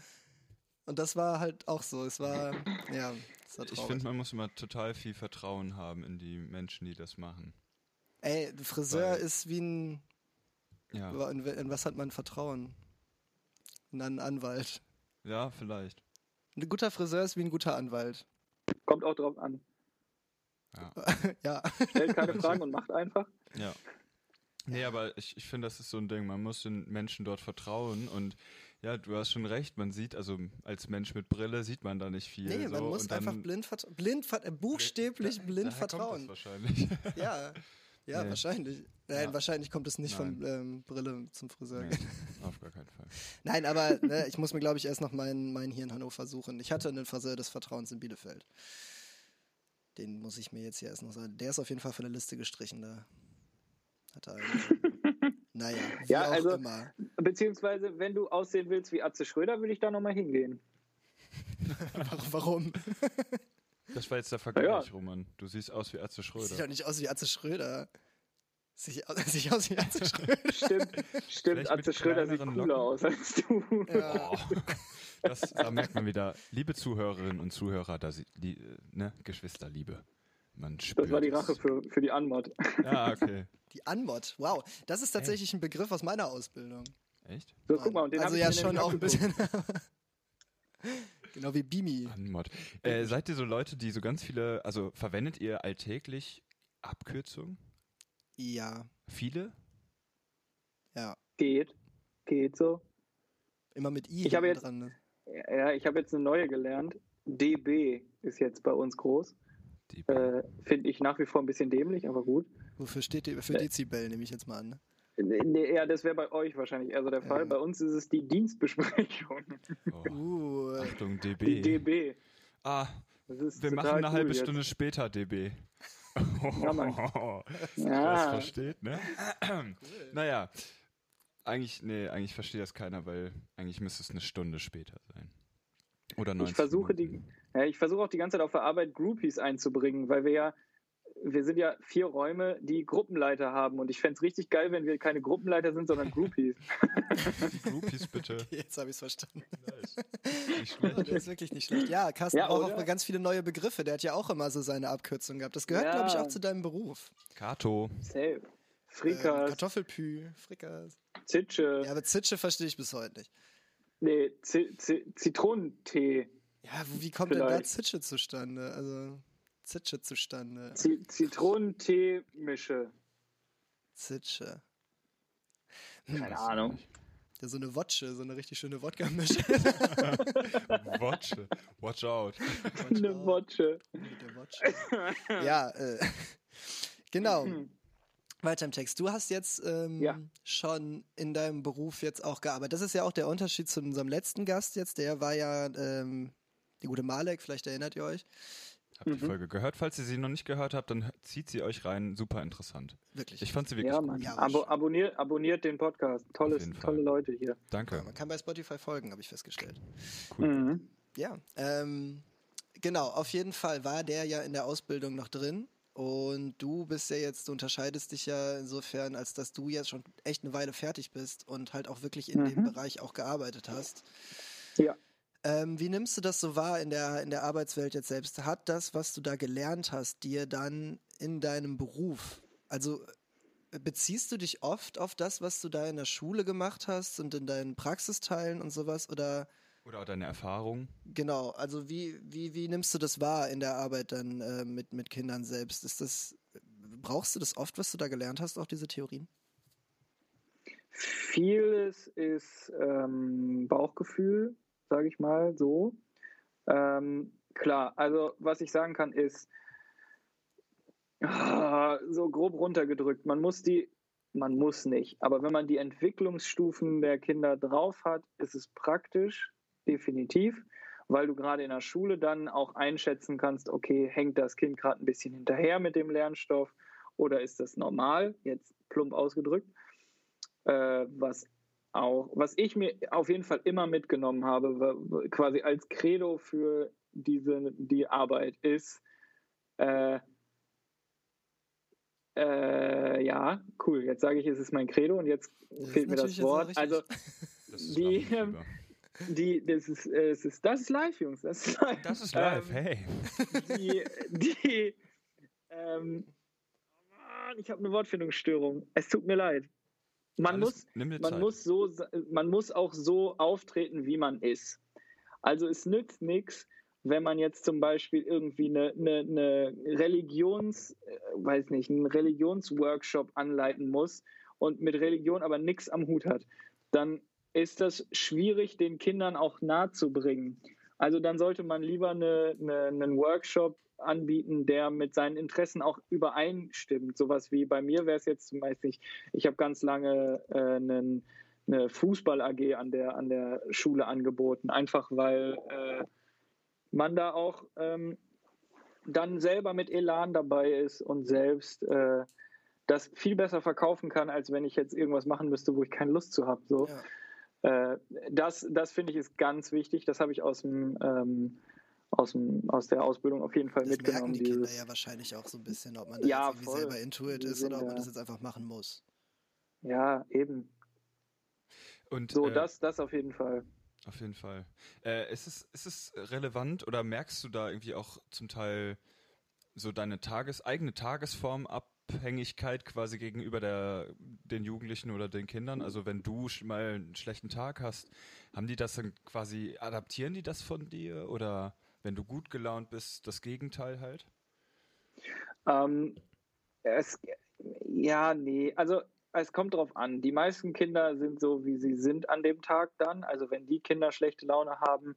Und das war halt auch so. Es war, ja, es war Ich traurig. finde, man muss immer total viel Vertrauen haben in die Menschen, die das machen. Ey, Friseur Weil- ist wie ein, Ja, in, in was hat man Vertrauen? In einen Anwalt. ja vielleicht. Ein guter Friseur ist wie ein guter Anwalt. Kommt auch drauf an. Ja. ja. Stellt keine Fragen und macht einfach. Ja. Nee, aber ich, ich finde, das ist so ein Ding. Man muss den Menschen dort vertrauen und ja, du hast schon recht. Man sieht, also als Mensch mit Brille sieht man da nicht viel. Nee, so, man muss und dann- einfach blind, blind buchstäblich blind Daher kommt vertrauen. Das wahrscheinlich. Ja, ja, Nee. wahrscheinlich. Nein, Ja. wahrscheinlich kommt es nicht von Nein. ähm, Brille zum Friseur. nee, auf gar keinen Fall. Nein, aber ne, ich muss mir, glaube ich, erst noch meinen mein hier in Hannover suchen. Ich hatte einen Friseur des Vertrauens in Bielefeld. Den muss ich mir jetzt hier erst noch sagen. Der ist auf jeden Fall von der Liste gestrichen. Da hat er naja, wie Ja, auch also- immer. Beziehungsweise, wenn du aussehen willst wie Atze Schröder, würde ich da nochmal hingehen. Warum? Das war jetzt der Vergleich, Ja. Roman. Du siehst aus wie Atze Sieht doch Schröder. nicht aus wie Atze Schröder. Sieht aus, sieht aus wie Atze Schröder. Stimmt, stimmt Atze Schröder sieht cooler Locken. aus als du. Ja. Oh. Das, da merkt man wieder, liebe Zuhörerinnen und Zuhörer, da sie, die, ne, Geschwisterliebe. Man spürt Das war die. Rache für, für die Anmod. Ja, okay. Die Anmod. Wow, das ist tatsächlich ein Begriff aus meiner Ausbildung. Echt? So, guck mal, und den also ja schon auch ein bisschen. genau wie Bimi. Anmod. Äh, seid ihr so Leute, die so ganz viele, also verwendet ihr alltäglich Abkürzungen? Ja, Viele? ja. Geht. Geht so. Immer mit I Ich habe jetzt- dran. Ne? Ja, ich habe jetzt eine neue gelernt. DB ist jetzt bei uns groß. Äh, Finde ich nach wie vor ein bisschen dämlich, aber gut. Wofür steht die? Für Äh. Dezibel nehme ich jetzt mal an. Ne? Nee, ja, das wäre bei euch wahrscheinlich eher so der Fall. Ja. Bei uns ist es die Dienstbesprechung. oh, Uh, Achtung, Die DB. DB. Ah, Das ist wir machen eine cool halbe jetzt. Stunde später DB. Ja, Mann. Wer Ja. es versteht, ne? Naja, eigentlich, nee, eigentlich versteht das keiner, weil eigentlich müsste es eine Stunde später sein. Oder 90 Ich versuche Minuten. die, ja, ich versuche auch die ganze Zeit auf der Arbeit Groupies einzubringen, weil wir ja, wir sind ja vier Räume, die Gruppenleiter haben und ich fände es richtig geil, wenn wir keine Gruppenleiter sind, sondern Groupies. Die Groupies bitte. jetzt habe ich es verstanden. Nicht Oh, schlecht. der ist wirklich nicht schlecht. Ja, Carsten Ja, braucht auch ganz viele neue Begriffe. Der hat ja auch immer so seine Abkürzungen gehabt. Das gehört, Ja. glaube ich, auch zu deinem Beruf. Kato. Safe. Ähm, Frikas, Kartoffelpü, Frikas. Zitsche, Ja, aber Zitsche verstehe ich bis heute nicht. nee, Z Z Zitronentee, Ja, wo- wie kommt denn da Vielleicht. Zitsche zustande? Also, Zitsche zustande. Z Zitronentee-Mische. Zitsche. Keine Ahnung. Ja, so eine Wotsche, so eine richtig schöne Wodka-Mische. Wotsche. Watch out. Eine Wotsche. Ja, äh, genau. Weiter im Text. Du hast jetzt ähm, Ja. schon in deinem Beruf jetzt auch gearbeitet. Das ist ja auch der Unterschied zu unserem letzten Gast jetzt. Der war ja ähm, der gute Malek, vielleicht erinnert ihr euch. Habt die Mhm. Folge gehört? Falls ihr sie noch nicht gehört habt, dann zieht sie euch rein. Super interessant. Wirklich. Ich fand sie wirklich Ja. Mann. Ja, Abo abonniert, abonniert den Podcast. Tolles, tolle Leute hier. Danke. Ja, man kann bei Spotify folgen, habe ich festgestellt. Cool. Mhm. Ja, ähm, genau, auf jeden Fall war der ja in der Ausbildung noch drin. Und du bist ja jetzt, du unterscheidest dich ja insofern, als dass du jetzt schon echt eine Weile fertig bist und halt auch wirklich in dem Mhm. Bereich auch gearbeitet hast. Ja. Ähm, wie nimmst du das so wahr in der, in der Arbeitswelt jetzt selbst? Hat das, was du da gelernt hast, dir dann in deinem Beruf, also äh, beziehst du dich oft auf das, was du da in der Schule gemacht hast und in deinen Praxisteilen und sowas? Oder Oder auch deine Erfahrung. Genau, also wie, wie, wie nimmst du das wahr in der Arbeit dann äh, mit, mit Kindern selbst? Ist das, brauchst du das oft, was du da gelernt hast, auch diese Theorien? Vieles ist ähm, Bauchgefühl, sage ich mal so. Ähm, klar, also was ich sagen kann ist, ah, so grob runtergedrückt, man muss die, man muss nicht, aber wenn man die Entwicklungsstufen der Kinder drauf hat, ist es praktisch, definitiv, weil du gerade in der Schule dann auch einschätzen kannst, okay, hängt das Kind gerade ein bisschen hinterher mit dem Lernstoff oder ist das normal, jetzt plump ausgedrückt. Äh, was auch, was ich mir auf jeden Fall immer mitgenommen habe, quasi als Credo für diese die Arbeit ist, äh, äh, ja, cool. Jetzt sage ich, es ist mein Credo und jetzt Das fehlt mir das Wort. Also Das ist Die, die, das ist, äh, es ist, das ist live, Jungs. Das ist live. Das ist live, Ähm, hey. die, die ähm, oh ich habe eine Wortfindungsstörung. Es tut mir leid. Man Alles- muss, man muss so, man muss auch so auftreten, wie man ist. Also es nützt nichts, wenn man jetzt zum Beispiel irgendwie eine, eine, eine Religions, äh, weiß nicht, einen Religionsworkshop anleiten muss und mit Religion aber nichts am Hut hat, dann ist das schwierig, den Kindern auch nahe zu bringen. Also dann sollte man lieber eine, eine, einen Workshop anbieten, der mit seinen Interessen auch übereinstimmt. Sowas wie bei mir wäre es jetzt zum Beispiel, ich habe ganz lange äh, einen, eine Fußball-AG an der, an der Schule angeboten, einfach weil äh, man da auch ähm, dann selber mit Elan dabei ist und selbst äh, das viel besser verkaufen kann, als wenn ich jetzt irgendwas machen müsste, wo ich keine Lust zu habe. So. Ja. Äh, das das finde ich ist ganz wichtig. Das habe ich aus dem, ähm, aus dem aus der Ausbildung auf jeden Fall Das merken mitgenommen. die Kinder Dieses, ja wahrscheinlich auch so ein bisschen, ob man da Ja, irgendwie voll. selber Intuit Die ist oder ob man ja- das jetzt einfach machen muss. ja, eben. Und, So, äh, das, das auf jeden Fall. Auf jeden Fall. Äh, ist, es, ist es relevant oder merkst du da irgendwie auch zum Teil so deine Tages, eigene Tagesformabhängigkeit quasi gegenüber der, den Jugendlichen oder den Kindern? Also wenn du mal einen schlechten Tag hast, haben die das dann quasi, adaptieren die das von dir? Oder wenn du gut gelaunt bist, das Gegenteil halt? Ähm, es, ja, nee, also es kommt drauf an. Die meisten Kinder sind so, wie sie sind an dem Tag dann. Also wenn die Kinder schlechte Laune haben,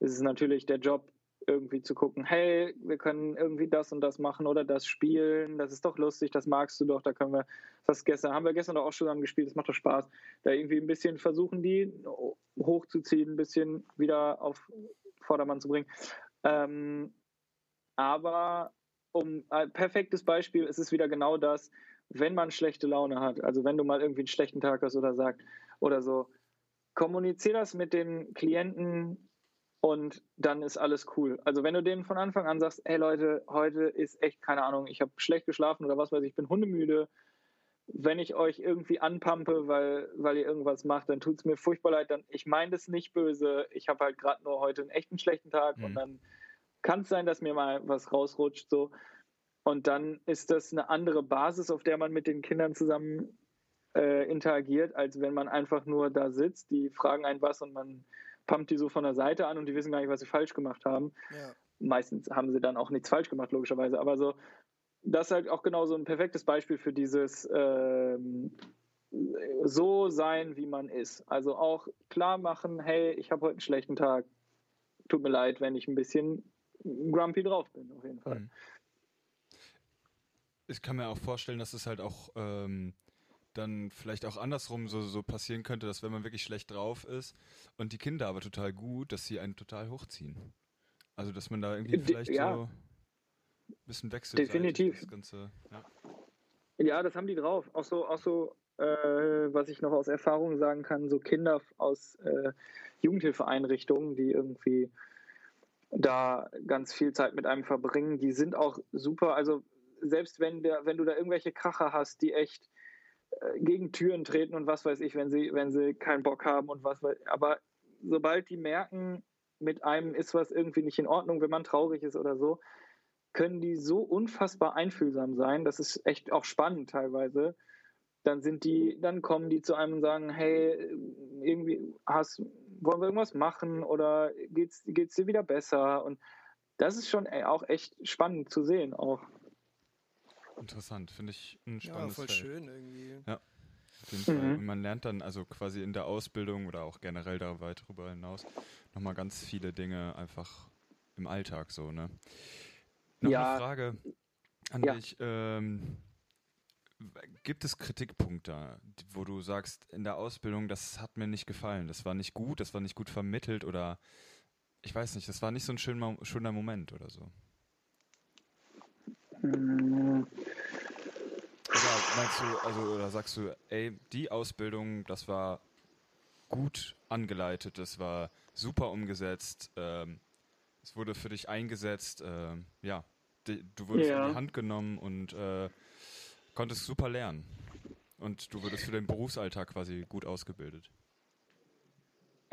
ist es natürlich der Job, irgendwie zu gucken, hey, wir können irgendwie das und das machen oder das spielen, das ist doch lustig, das magst du doch, da können wir, das gestern, haben wir gestern doch auch schon zusammen gespielt, das macht doch Spaß. Da irgendwie ein bisschen versuchen, die hochzuziehen, ein bisschen wieder auf Vordermann zu bringen. Ähm, aber um ein perfektes Beispiel ist es wieder genau das, wenn man schlechte Laune hat, also wenn du mal irgendwie einen schlechten Tag hast oder sagt oder so, kommunizier das mit den Klienten und dann ist alles cool. Also wenn du denen von Anfang an sagst, hey Leute, heute ist echt keine Ahnung, ich habe schlecht geschlafen oder was weiß ich, ich bin hundemüde. Wenn ich euch irgendwie anpampe, weil, weil ihr irgendwas macht, dann tut es mir furchtbar leid. Dann, ich meine das nicht böse. Ich habe halt gerade nur heute einen echten schlechten Tag Mhm. und dann kann es sein, dass mir mal was rausrutscht. So. Und dann ist das eine andere Basis, auf der man mit den Kindern zusammen äh, interagiert, als wenn man einfach nur da sitzt. Die fragen einen was und man pumpt die so von der Seite an und die wissen gar nicht, was sie falsch gemacht haben. Ja. Meistens haben sie dann auch nichts falsch gemacht, logischerweise. Aber so, das ist halt auch genau so ein perfektes Beispiel für dieses ähm, so sein, wie man ist. Also auch klar machen, hey, ich habe heute einen schlechten Tag. tut mir leid, wenn ich ein bisschen grumpy drauf bin, auf jeden Fall. Mhm. Ich kann mir auch vorstellen, dass es halt auch ähm, dann vielleicht auch andersrum so, so passieren könnte, dass wenn man wirklich schlecht drauf ist und die Kinder aber total gut, dass sie einen total hochziehen. Also dass man da irgendwie vielleicht ja. so bisschen wechselt. Definitiv. Das Ganze, ja. ja. das haben die drauf. Auch so, auch so äh, was ich noch aus Erfahrung sagen kann, so Kinder aus äh, Jugendhilfeeinrichtungen, die irgendwie da ganz viel Zeit mit einem verbringen, die sind auch super. Also selbst wenn der, wenn du da irgendwelche Kracher hast, die echt äh, gegen Türen treten und was weiß ich, wenn sie, wenn sie keinen Bock haben und was weiß aber sobald die merken, mit einem ist was irgendwie nicht in Ordnung, wenn man traurig ist oder so, können die so unfassbar einfühlsam sein. Das ist echt auch spannend teilweise. Dann sind die, dann kommen die zu einem und sagen, hey, irgendwie hast, wollen wir irgendwas machen oder geht's, geht's dir wieder besser? Und das ist schon auch echt spannend zu sehen auch. Interessant, finde ich ein spannendes Ja, voll Feld. schön irgendwie. Ja, auf jeden Fall. Und man lernt dann also quasi in der Ausbildung oder auch generell darüber hinaus nochmal ganz viele Dinge einfach im Alltag so, ne? Noch ja. eine Frage an ja. dich. Ähm, gibt es Kritikpunkte, wo du sagst, in der Ausbildung, das hat mir nicht gefallen, das war nicht gut, das war nicht gut vermittelt oder ich weiß nicht, das war nicht so ein schöner, schöner Moment oder so? Oder meinst du, also, oder sagst du, ey, die Ausbildung, das war gut angeleitet, das war super umgesetzt, ähm, es wurde für dich eingesetzt, äh, ja, du wurdest ja. in die Hand genommen und äh, konntest super lernen. Und du wurdest für den Berufsalltag quasi gut ausgebildet.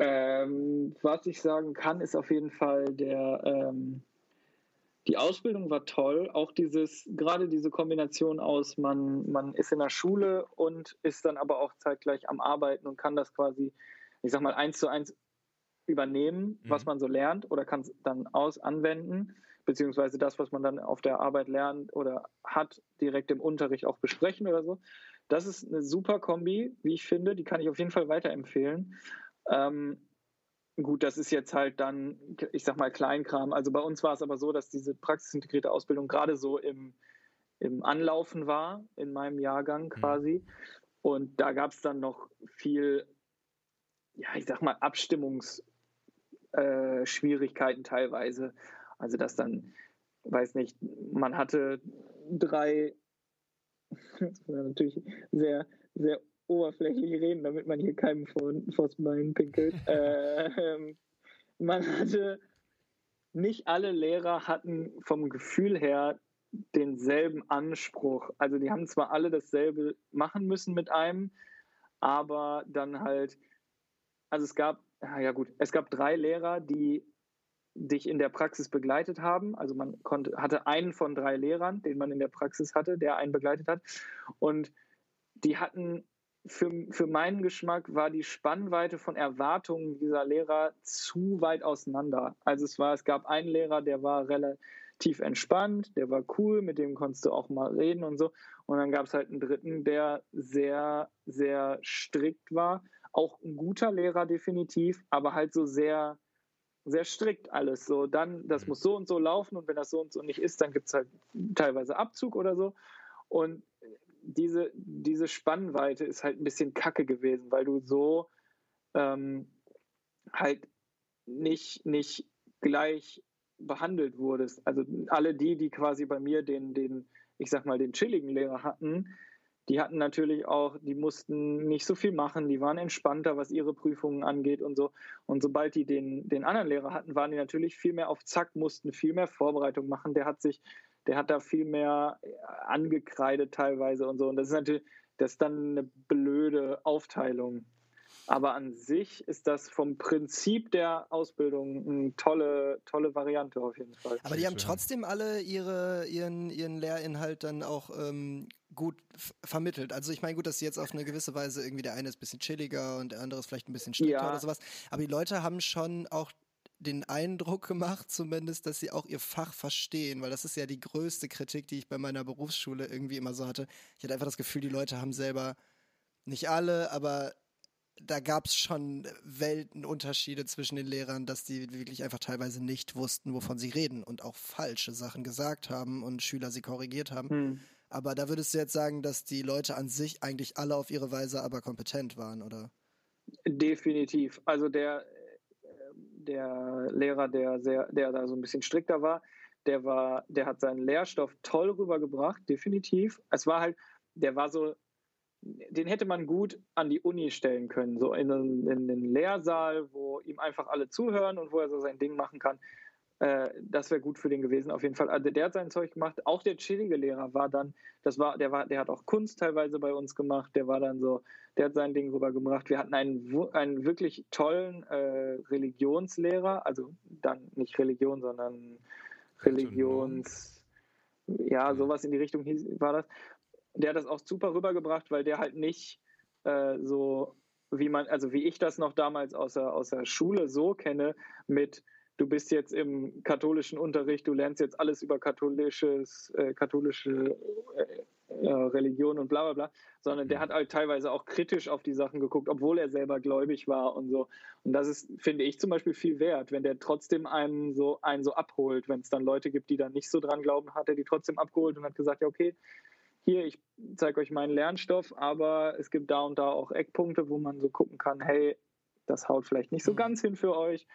Ähm, was ich sagen kann, ist auf jeden Fall der, ähm, die Ausbildung war toll. Auch dieses, gerade diese Kombination aus, man, man ist in der Schule und ist dann aber auch zeitgleich am Arbeiten und kann das quasi, ich sag mal, eins zu eins übernehmen, mhm. was man so lernt oder kann es dann aus anwenden, beziehungsweise das, was man dann auf der Arbeit lernt oder hat, direkt im Unterricht auch besprechen oder so. Das ist eine super Kombi, wie ich finde. Die kann ich auf jeden Fall weiterempfehlen. Ähm, Gut, das ist jetzt halt dann, ich sag mal, Kleinkram. Also bei uns war es aber so, dass diese praxisintegrierte Ausbildung gerade so im, im Anlaufen war, in meinem Jahrgang mhm. quasi. Und da gab es dann noch viel, ja, ich sag mal, Abstimmungsschwierigkeiten äh, teilweise. Also dass dann, weiß nicht, man hatte drei, das war natürlich sehr, sehr oberflächlich reden, damit man hier keinem vor, vors Bein pinkelt. äh, man hatte, nicht alle Lehrer hatten vom Gefühl her denselben Anspruch. Also die haben zwar alle dasselbe machen müssen mit einem, aber dann halt, also es gab, ja gut, es gab drei Lehrer, die dich in der Praxis begleitet haben. Also man konnte, hatte einen von drei Lehrern, den man in der Praxis hatte, der einen begleitet hat. Und die hatten für, für meinen Geschmack war die Spannweite von Erwartungen dieser Lehrer zu weit auseinander. Also es war, es gab einen Lehrer, der war relativ entspannt, der war cool, mit dem konntest du auch mal reden und so. Und dann gab es halt einen dritten, der sehr, sehr strikt war. Auch ein guter Lehrer definitiv, aber halt so sehr, sehr strikt alles. So, dann, das muss so und so laufen und wenn das so und so nicht ist, dann gibt es halt teilweise Abzug oder so. Und diese, diese Spannweite ist halt ein bisschen kacke gewesen, weil du so ähm, halt nicht, nicht gleich behandelt wurdest. Also alle die, die quasi bei mir den, den, ich sag mal, den chilligen Lehrer hatten, die hatten natürlich auch, die mussten nicht so viel machen, die waren entspannter, was ihre Prüfungen angeht und so. Und sobald die den, den anderen Lehrer hatten, waren die natürlich viel mehr auf Zack, mussten viel mehr Vorbereitung machen. Der hat sich der hat da viel mehr äh, angekreidet teilweise und so. Und das ist natürlich, das ist dann eine blöde Aufteilung. Aber an sich ist das vom Prinzip der Ausbildung eine tolle, tolle Variante auf jeden Fall. Aber die haben trotzdem alle ihre, ihren, ihren Lehrinhalt dann auch ähm, gut vermittelt. Also ich meine, gut, dass sie jetzt auf eine gewisse Weise irgendwie der eine ist ein bisschen chilliger und der andere ist vielleicht ein bisschen strikter ja. oder sowas. Aber die Leute haben schon auch den Eindruck gemacht, zumindest, dass sie auch ihr Fach verstehen, weil das ist ja die größte Kritik, die ich bei meiner Berufsschule irgendwie immer so hatte. Ich hatte einfach das Gefühl, die Leute haben selber, nicht alle, aber da gab es schon Weltenunterschiede zwischen den Lehrern, dass die wirklich einfach teilweise nicht wussten, wovon sie reden und auch falsche Sachen gesagt haben und Schüler sie korrigiert haben. Hm. Aber da würdest du jetzt sagen, dass die Leute an sich eigentlich alle auf ihre Weise aber kompetent waren, oder? Definitiv. Also der, der Lehrer, der sehr, der da so ein bisschen strikter war, der war, der hat seinen Lehrstoff toll rübergebracht, definitiv. Es war halt, der war so, den hätte man gut an die Uni stellen können, so in, in den Lehrsaal, wo ihm einfach alle zuhören und wo er so sein Ding machen kann. Äh, das wäre gut für den gewesen, auf jeden Fall. Also der hat sein Zeug gemacht. Auch der chillige Lehrer war dann, das war, der war, der hat auch Kunst teilweise bei uns gemacht. Der war dann so, der hat sein Ding rübergebracht. Wir hatten einen, einen wirklich tollen äh, Religionslehrer, also dann nicht Religion, sondern Religions, ja, sowas in die Richtung hieß, war das. Der hat das auch super rübergebracht, weil der halt nicht äh, so, wie man, also wie ich das noch damals aus der, aus der Schule so kenne, mit du bist jetzt im katholischen Unterricht, du lernst jetzt alles über katholisches, äh, katholische äh, äh, Religion und bla bla bla, sondern der mhm. hat halt teilweise auch kritisch auf die Sachen geguckt, obwohl er selber gläubig war und so. Und das ist, finde ich zum Beispiel viel wert, wenn der trotzdem einen so, einen so abholt, wenn es dann Leute gibt, die da nicht so dran glauben, hat er die trotzdem abgeholt und hat gesagt, ja okay, hier, ich zeige euch meinen Lernstoff, aber es gibt da und da auch Eckpunkte, wo man so gucken kann, hey, das haut vielleicht nicht so mhm. ganz hin für euch.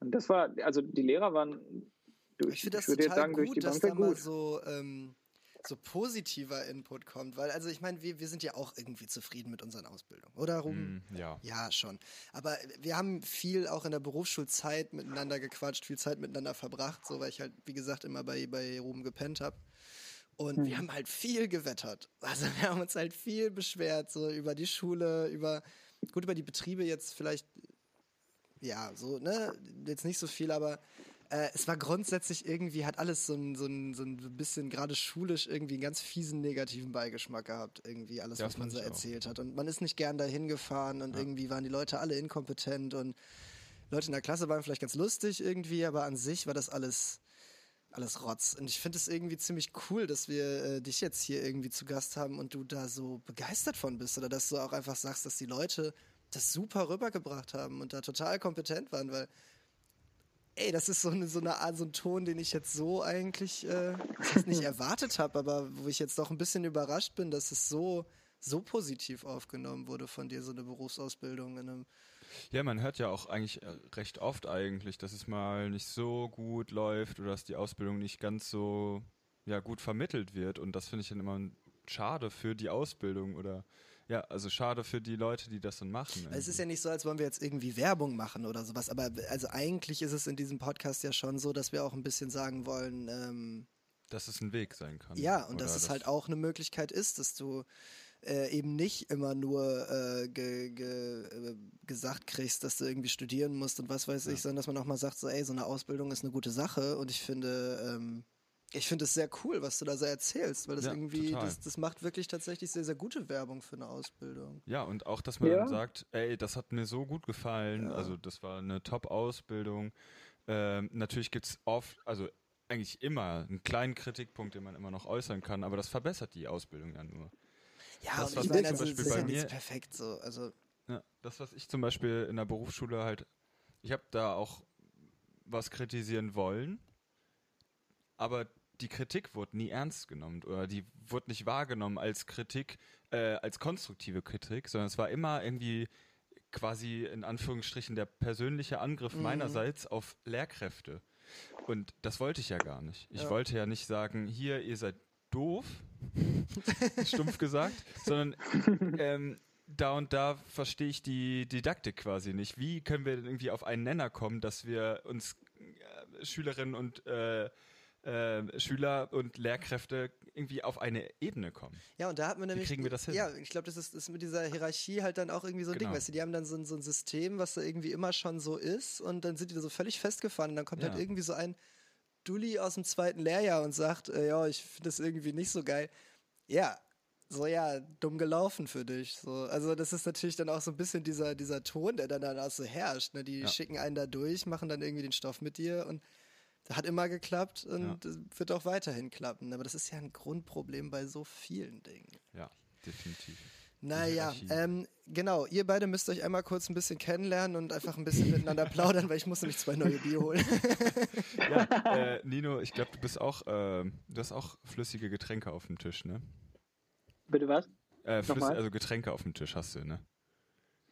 Und das war, also die Lehrer waren durch, ich, ich würde jetzt sagen, gut, durch die Bank dass da gut. so, ähm, so positiver Input kommt, weil also ich meine, wir, wir sind ja auch irgendwie zufrieden mit unseren Ausbildungen, oder Ruben? Mm, ja. Ja, schon. Aber wir haben viel auch in der Berufsschulzeit miteinander gequatscht, viel Zeit miteinander verbracht, so weil ich halt, wie gesagt, immer bei, bei Ruben gepennt habe. Und mhm. wir haben halt viel gewettert. Also wir haben uns halt viel beschwert, so über die Schule, über, gut, über die Betriebe jetzt vielleicht ja, so, ne, jetzt nicht so viel, aber äh, es war grundsätzlich irgendwie, hat alles so ein, so ein, so ein bisschen gerade schulisch irgendwie einen ganz fiesen negativen Beigeschmack gehabt, irgendwie alles, ja, was man so erzählt auch. hat. Und man ist nicht gern dahin gefahren und ja. irgendwie waren die Leute alle inkompetent und Leute in der Klasse waren vielleicht ganz lustig irgendwie, aber an sich war das alles alles Rotz. Und ich finde es irgendwie ziemlich cool, dass wir äh, dich jetzt hier irgendwie zu Gast haben und du da so begeistert von bist oder dass du auch einfach sagst, dass die Leute das super rübergebracht haben und da total kompetent waren, weil ey, das ist so eine, so eine Art, so ein Ton, den ich jetzt so eigentlich äh, nicht erwartet habe, aber wo ich jetzt doch ein bisschen überrascht bin, dass es so, so positiv aufgenommen wurde von dir, so eine Berufsausbildung in einem. Ja, man hört ja auch eigentlich äh, recht oft eigentlich, dass es mal nicht so gut läuft oder dass die Ausbildung nicht ganz so ja, gut vermittelt wird und das finde ich dann immer schade für die Ausbildung oder ja, also schade für die Leute, die das dann machen. Irgendwie. Es ist ja nicht so, als wollen wir jetzt irgendwie Werbung machen oder sowas, aber also eigentlich ist es in diesem Podcast ja schon so, dass wir auch ein bisschen sagen wollen, ähm, dass es ein Weg sein kann. Ja, und dass es halt auch eine Möglichkeit ist, dass du äh, eben nicht immer nur äh, ge, ge, äh, gesagt kriegst, dass du irgendwie studieren musst und was weiß ja. ich, sondern dass man auch mal sagt, so, ey, so eine Ausbildung ist eine gute Sache und ich finde, ähm, ich finde es sehr cool, was du da so erzählst, weil das ja, irgendwie, das, das, macht wirklich tatsächlich sehr, sehr gute Werbung für eine Ausbildung. Ja, und auch, dass man ja. dann sagt, ey, das hat mir so gut gefallen, ja. also das war eine Top-Ausbildung. Ähm, natürlich gibt es oft, also eigentlich immer einen kleinen Kritikpunkt, den man immer noch äußern kann, aber das verbessert die Ausbildung ja nur. Ja, das, und ich meine, also, das ist ja mir, perfekt so. Also ja, das, was ich zum Beispiel in der Berufsschule halt, ich habe da auch was kritisieren wollen, aber die Kritik wurde nie ernst genommen oder die wurde nicht wahrgenommen als Kritik, äh, als konstruktive Kritik, sondern es war immer irgendwie quasi in Anführungsstrichen der persönliche Angriff mhm. meinerseits auf Lehrkräfte. Und das wollte ich ja gar nicht. Ich ja. wollte ja nicht sagen, hier, ihr seid doof, stumpf gesagt, sondern ähm, da und da verstehe ich die Didaktik quasi nicht. Wie können wir denn irgendwie auf einen Nenner kommen, dass wir uns äh, Schülerinnen und äh, äh, Schüler und Lehrkräfte irgendwie auf eine Ebene kommen. Ja, und da hat man nämlich. Wie kriegen wir das hin? Ja, ich glaube, das ist, ist mit dieser Hierarchie halt dann auch irgendwie so ein genau. Ding. Weißt du, die haben dann so, so, ein System, was da irgendwie immer schon so ist und dann sind die da so völlig festgefahren und dann kommt halt ja. halt irgendwie so ein Dulli aus dem zweiten Lehrjahr und sagt, äh, ja, ich finde das irgendwie nicht so geil. Ja, so ja, dumm gelaufen für dich. So, also das ist natürlich dann auch so ein bisschen dieser, dieser Ton, der dann, dann auch so herrscht. Ne? Die ja. schicken einen da durch, machen dann irgendwie den Stoff mit dir und hat immer geklappt und ja. wird auch weiterhin klappen. Aber das ist ja ein Grundproblem bei so vielen Dingen. Ja, definitiv. Naja, ähm, genau, ihr beide müsst euch einmal kurz ein bisschen kennenlernen und einfach ein bisschen miteinander plaudern, weil ich muss nämlich zwei neue Bier holen. Ja, äh, Nino, ich glaube, du bist auch, ähm, du hast auch flüssige Getränke auf dem Tisch, ne? Bitte was? Äh, flüss, Nochmal? also Getränke auf dem Tisch hast du, ne?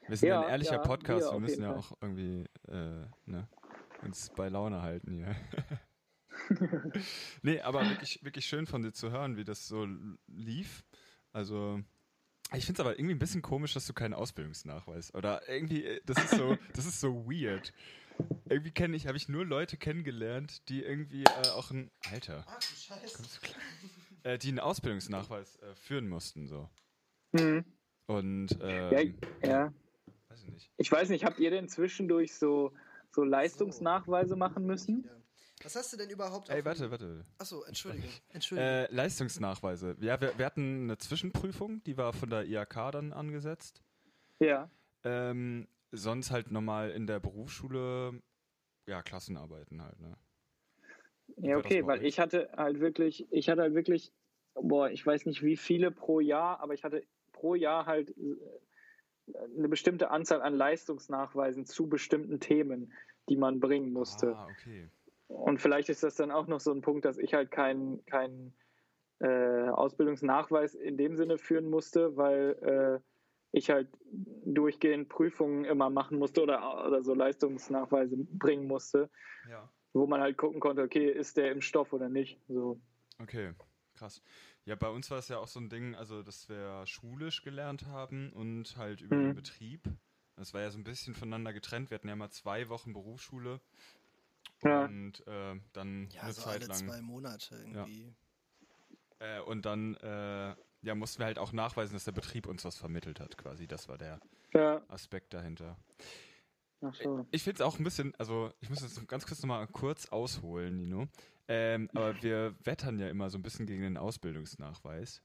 Wir sind Ja, ein ehrlicher ja, Podcast, Bier wir müssen ja Fall. auch irgendwie äh, ne, uns bei Laune halten hier. nee, aber wirklich, wirklich schön von dir zu hören, wie das so lief. Also, ich finde es aber irgendwie ein bisschen komisch, dass du keinen Ausbildungsnachweis Oder irgendwie, äh, das ist so, das ist so weird. Irgendwie kenne ich, habe ich nur Leute kennengelernt, die irgendwie äh, auch ein Alter, Ach du Scheiße. äh, die einen Ausbildungsnachweis äh, führen mussten so. Mhm. Und Ja, ähm, ja. weiß ich nicht. Ich weiß nicht, habt ihr denn zwischendurch so, so Leistungsnachweise machen müssen? Was hast du denn überhaupt Ey, auf warte, warte. Achso, Entschuldigung. Entschuldigung. Äh, Leistungsnachweise. Ja, wir, wir hatten eine Zwischenprüfung, die war von der IHK dann angesetzt. Ja. Ähm, sonst halt normal in der Berufsschule, ja, Klassenarbeiten halt, ne? Ja, okay, weil euch? ich hatte halt wirklich, ich hatte halt wirklich, boah, ich weiß nicht wie viele pro Jahr, aber ich hatte pro Jahr halt äh, eine bestimmte Anzahl an Leistungsnachweisen zu bestimmten Themen, die man bringen musste. Ah, okay. Und vielleicht ist das dann auch noch so ein Punkt, dass ich halt keinen keinen äh, Ausbildungsnachweis in dem Sinne führen musste, weil äh, ich halt durchgehend Prüfungen immer machen musste oder, oder so Leistungsnachweise bringen musste, Ja. wo man halt gucken konnte, okay, ist der im Stoff oder nicht. So. Okay, krass. Ja, bei uns war es ja auch so ein Ding, also dass wir schulisch gelernt haben und halt über Mhm. den Betrieb. Das war ja so ein bisschen voneinander getrennt. Wir hatten ja mal zwei Wochen Berufsschule Ja. und äh, dann ja, eine so Zeit alle lang. zwei Monate irgendwie. Äh, und dann äh, ja, mussten wir halt auch nachweisen, dass der Betrieb uns was vermittelt hat, quasi. Das war der Ja, Aspekt dahinter. ach so. Ich finde es auch ein bisschen, also ich muss jetzt ganz kurz nochmal kurz ausholen, Nino. Ähm, aber wir wettern ja immer so ein bisschen gegen den Ausbildungsnachweis.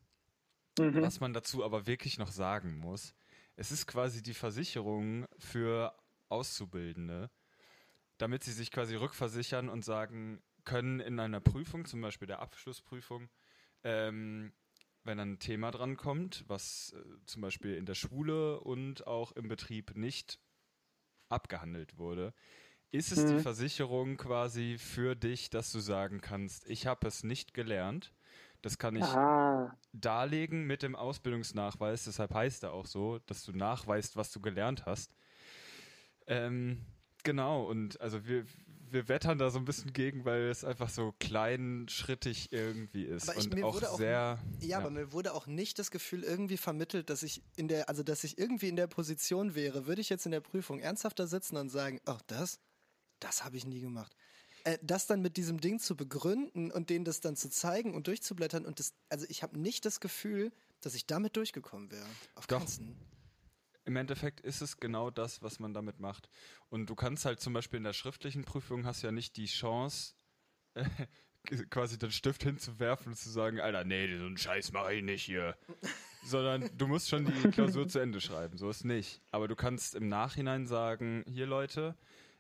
Mhm. Was man dazu aber wirklich noch sagen muss, es ist quasi die Versicherung für Auszubildende, damit sie sich quasi rückversichern und sagen können in einer Prüfung, zum Beispiel der Abschlussprüfung, ähm, wenn ein Thema dran kommt, was äh, zum Beispiel in der Schule und auch im Betrieb nicht abgehandelt wurde, ist es die Mhm. Versicherung quasi für dich, dass du sagen kannst, ich habe es nicht gelernt. Das kann ich Ah, darlegen mit dem Ausbildungsnachweis. Deshalb heißt er auch so, dass du nachweist, was du gelernt hast. Ähm, genau, und also wir, wir wettern da so ein bisschen gegen, weil es einfach so kleinschrittig irgendwie ist Aber ich- und mir auch wurde auch- sehr. Ja, aber mir wurde auch nicht das Gefühl irgendwie vermittelt, dass ich in der, also dass ich irgendwie in der Position wäre, würde ich jetzt in der Prüfung ernsthafter sitzen und sagen, oh, das, das habe ich nie gemacht. Äh, das dann mit diesem Ding zu begründen und denen das dann zu zeigen und durchzublättern und das, also ich habe nicht das Gefühl, dass ich damit durchgekommen wäre. Auf Doch. keinen. Im Endeffekt ist es genau das, was man damit macht. Und du kannst halt zum Beispiel in der schriftlichen Prüfung hast ja nicht die Chance, äh, quasi den Stift hinzuwerfen und zu sagen, Alter, nee, so einen Scheiß mache ich nicht hier. Sondern du musst schon die Klausur zu Ende schreiben, so ist nicht. Aber du kannst im Nachhinein sagen, hier Leute,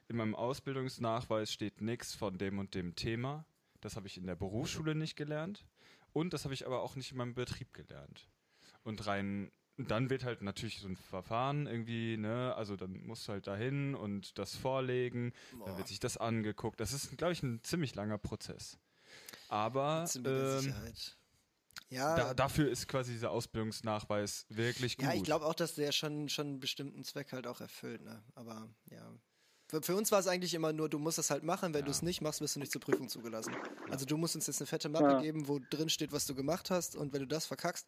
in meinem Ausbildungsnachweis steht nichts von dem und dem Thema. Das habe ich in der Berufsschule nicht gelernt. Und das habe ich aber auch nicht in meinem Betrieb gelernt. Und rein, dann wird halt natürlich so ein Verfahren irgendwie, ne, also dann musst du halt dahin und das vorlegen, dann Boah. wird sich das angeguckt. Das ist, glaube ich, ein ziemlich langer Prozess. Aber ähm, Sicherheit. Ja, da, dafür ist quasi dieser Ausbildungsnachweis wirklich gut. ja, ich glaube auch, dass der schon, schon einen bestimmten Zweck halt auch erfüllt, ne? Aber ja. Für, für uns war es eigentlich immer nur, du musst es halt machen, wenn Ja. du es nicht machst, wirst du nicht zur Prüfung zugelassen. Also du musst uns jetzt eine fette Mappe Ja. geben, wo drin steht, was du gemacht hast und wenn du das verkackst,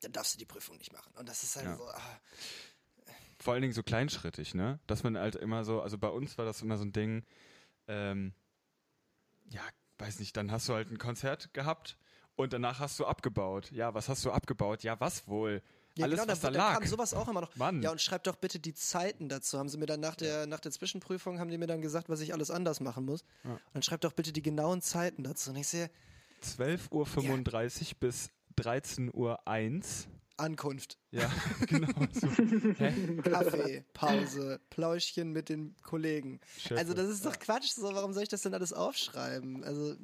dann darfst du die Prüfung nicht machen. Und das ist halt Ja. so, ah, Vor allen Dingen so kleinschrittig, ne? Dass man halt immer so, also bei uns war das immer so ein Ding, ähm, ja, weiß nicht, dann hast du halt ein Konzert gehabt und danach hast du abgebaut. Ja, was hast du abgebaut? Ja, was wohl? Ja, Alles, genau, was da, da lag. kam sowas auch immer noch. Mann. Ja, und schreib doch bitte die Zeiten dazu. Haben sie mir dann nach der, nach der Zwischenprüfung, haben die mir dann gesagt, was ich alles anders machen muss. Ja. Und dann schreib doch bitte die genauen Zeiten dazu. Und ich sehe, 12.35 Uhr bis 13.01 Uhr. Ankunft, Ja, genau. So. Kaffee, Pause, Pläuschchen mit den Kollegen. Chef, Also das ist doch Quatsch. So, warum soll ich das denn alles aufschreiben? Also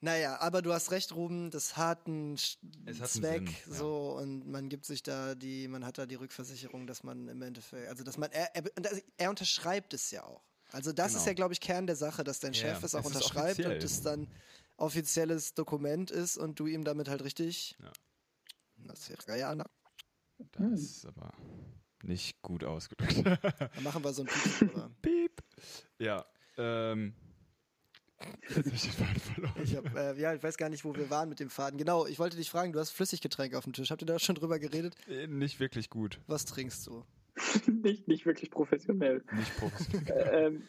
Naja, aber du hast recht, Ruben, das hat einen hat einen Zweck, Sinn, ja. so, und man gibt sich da die, man hat da die Rückversicherung, dass man im Endeffekt, also dass man, er, er, er unterschreibt es ja auch. Also das ist Genau. ja, glaube ich, Kern der Sache, dass dein Ja, Chef es auch es ist unterschreibt und es dann offizielles Dokument ist und du ihm damit halt richtig. Ja. Das wäre ja, na, Das ist aber nicht gut ausgedrückt. dann machen wir so ein Piep, oder? Piep. Ja, ähm. Ich den Faden verloren. Ich, hab, äh, ja, ich weiß gar nicht, wo wir waren mit dem Faden. Genau, ich wollte dich fragen, du hast Flüssiggetränk auf dem Tisch. Habt ihr da schon drüber geredet? Äh, Nicht wirklich gut. Was trinkst du? nicht, nicht wirklich professionell. Nicht professionell, ähm,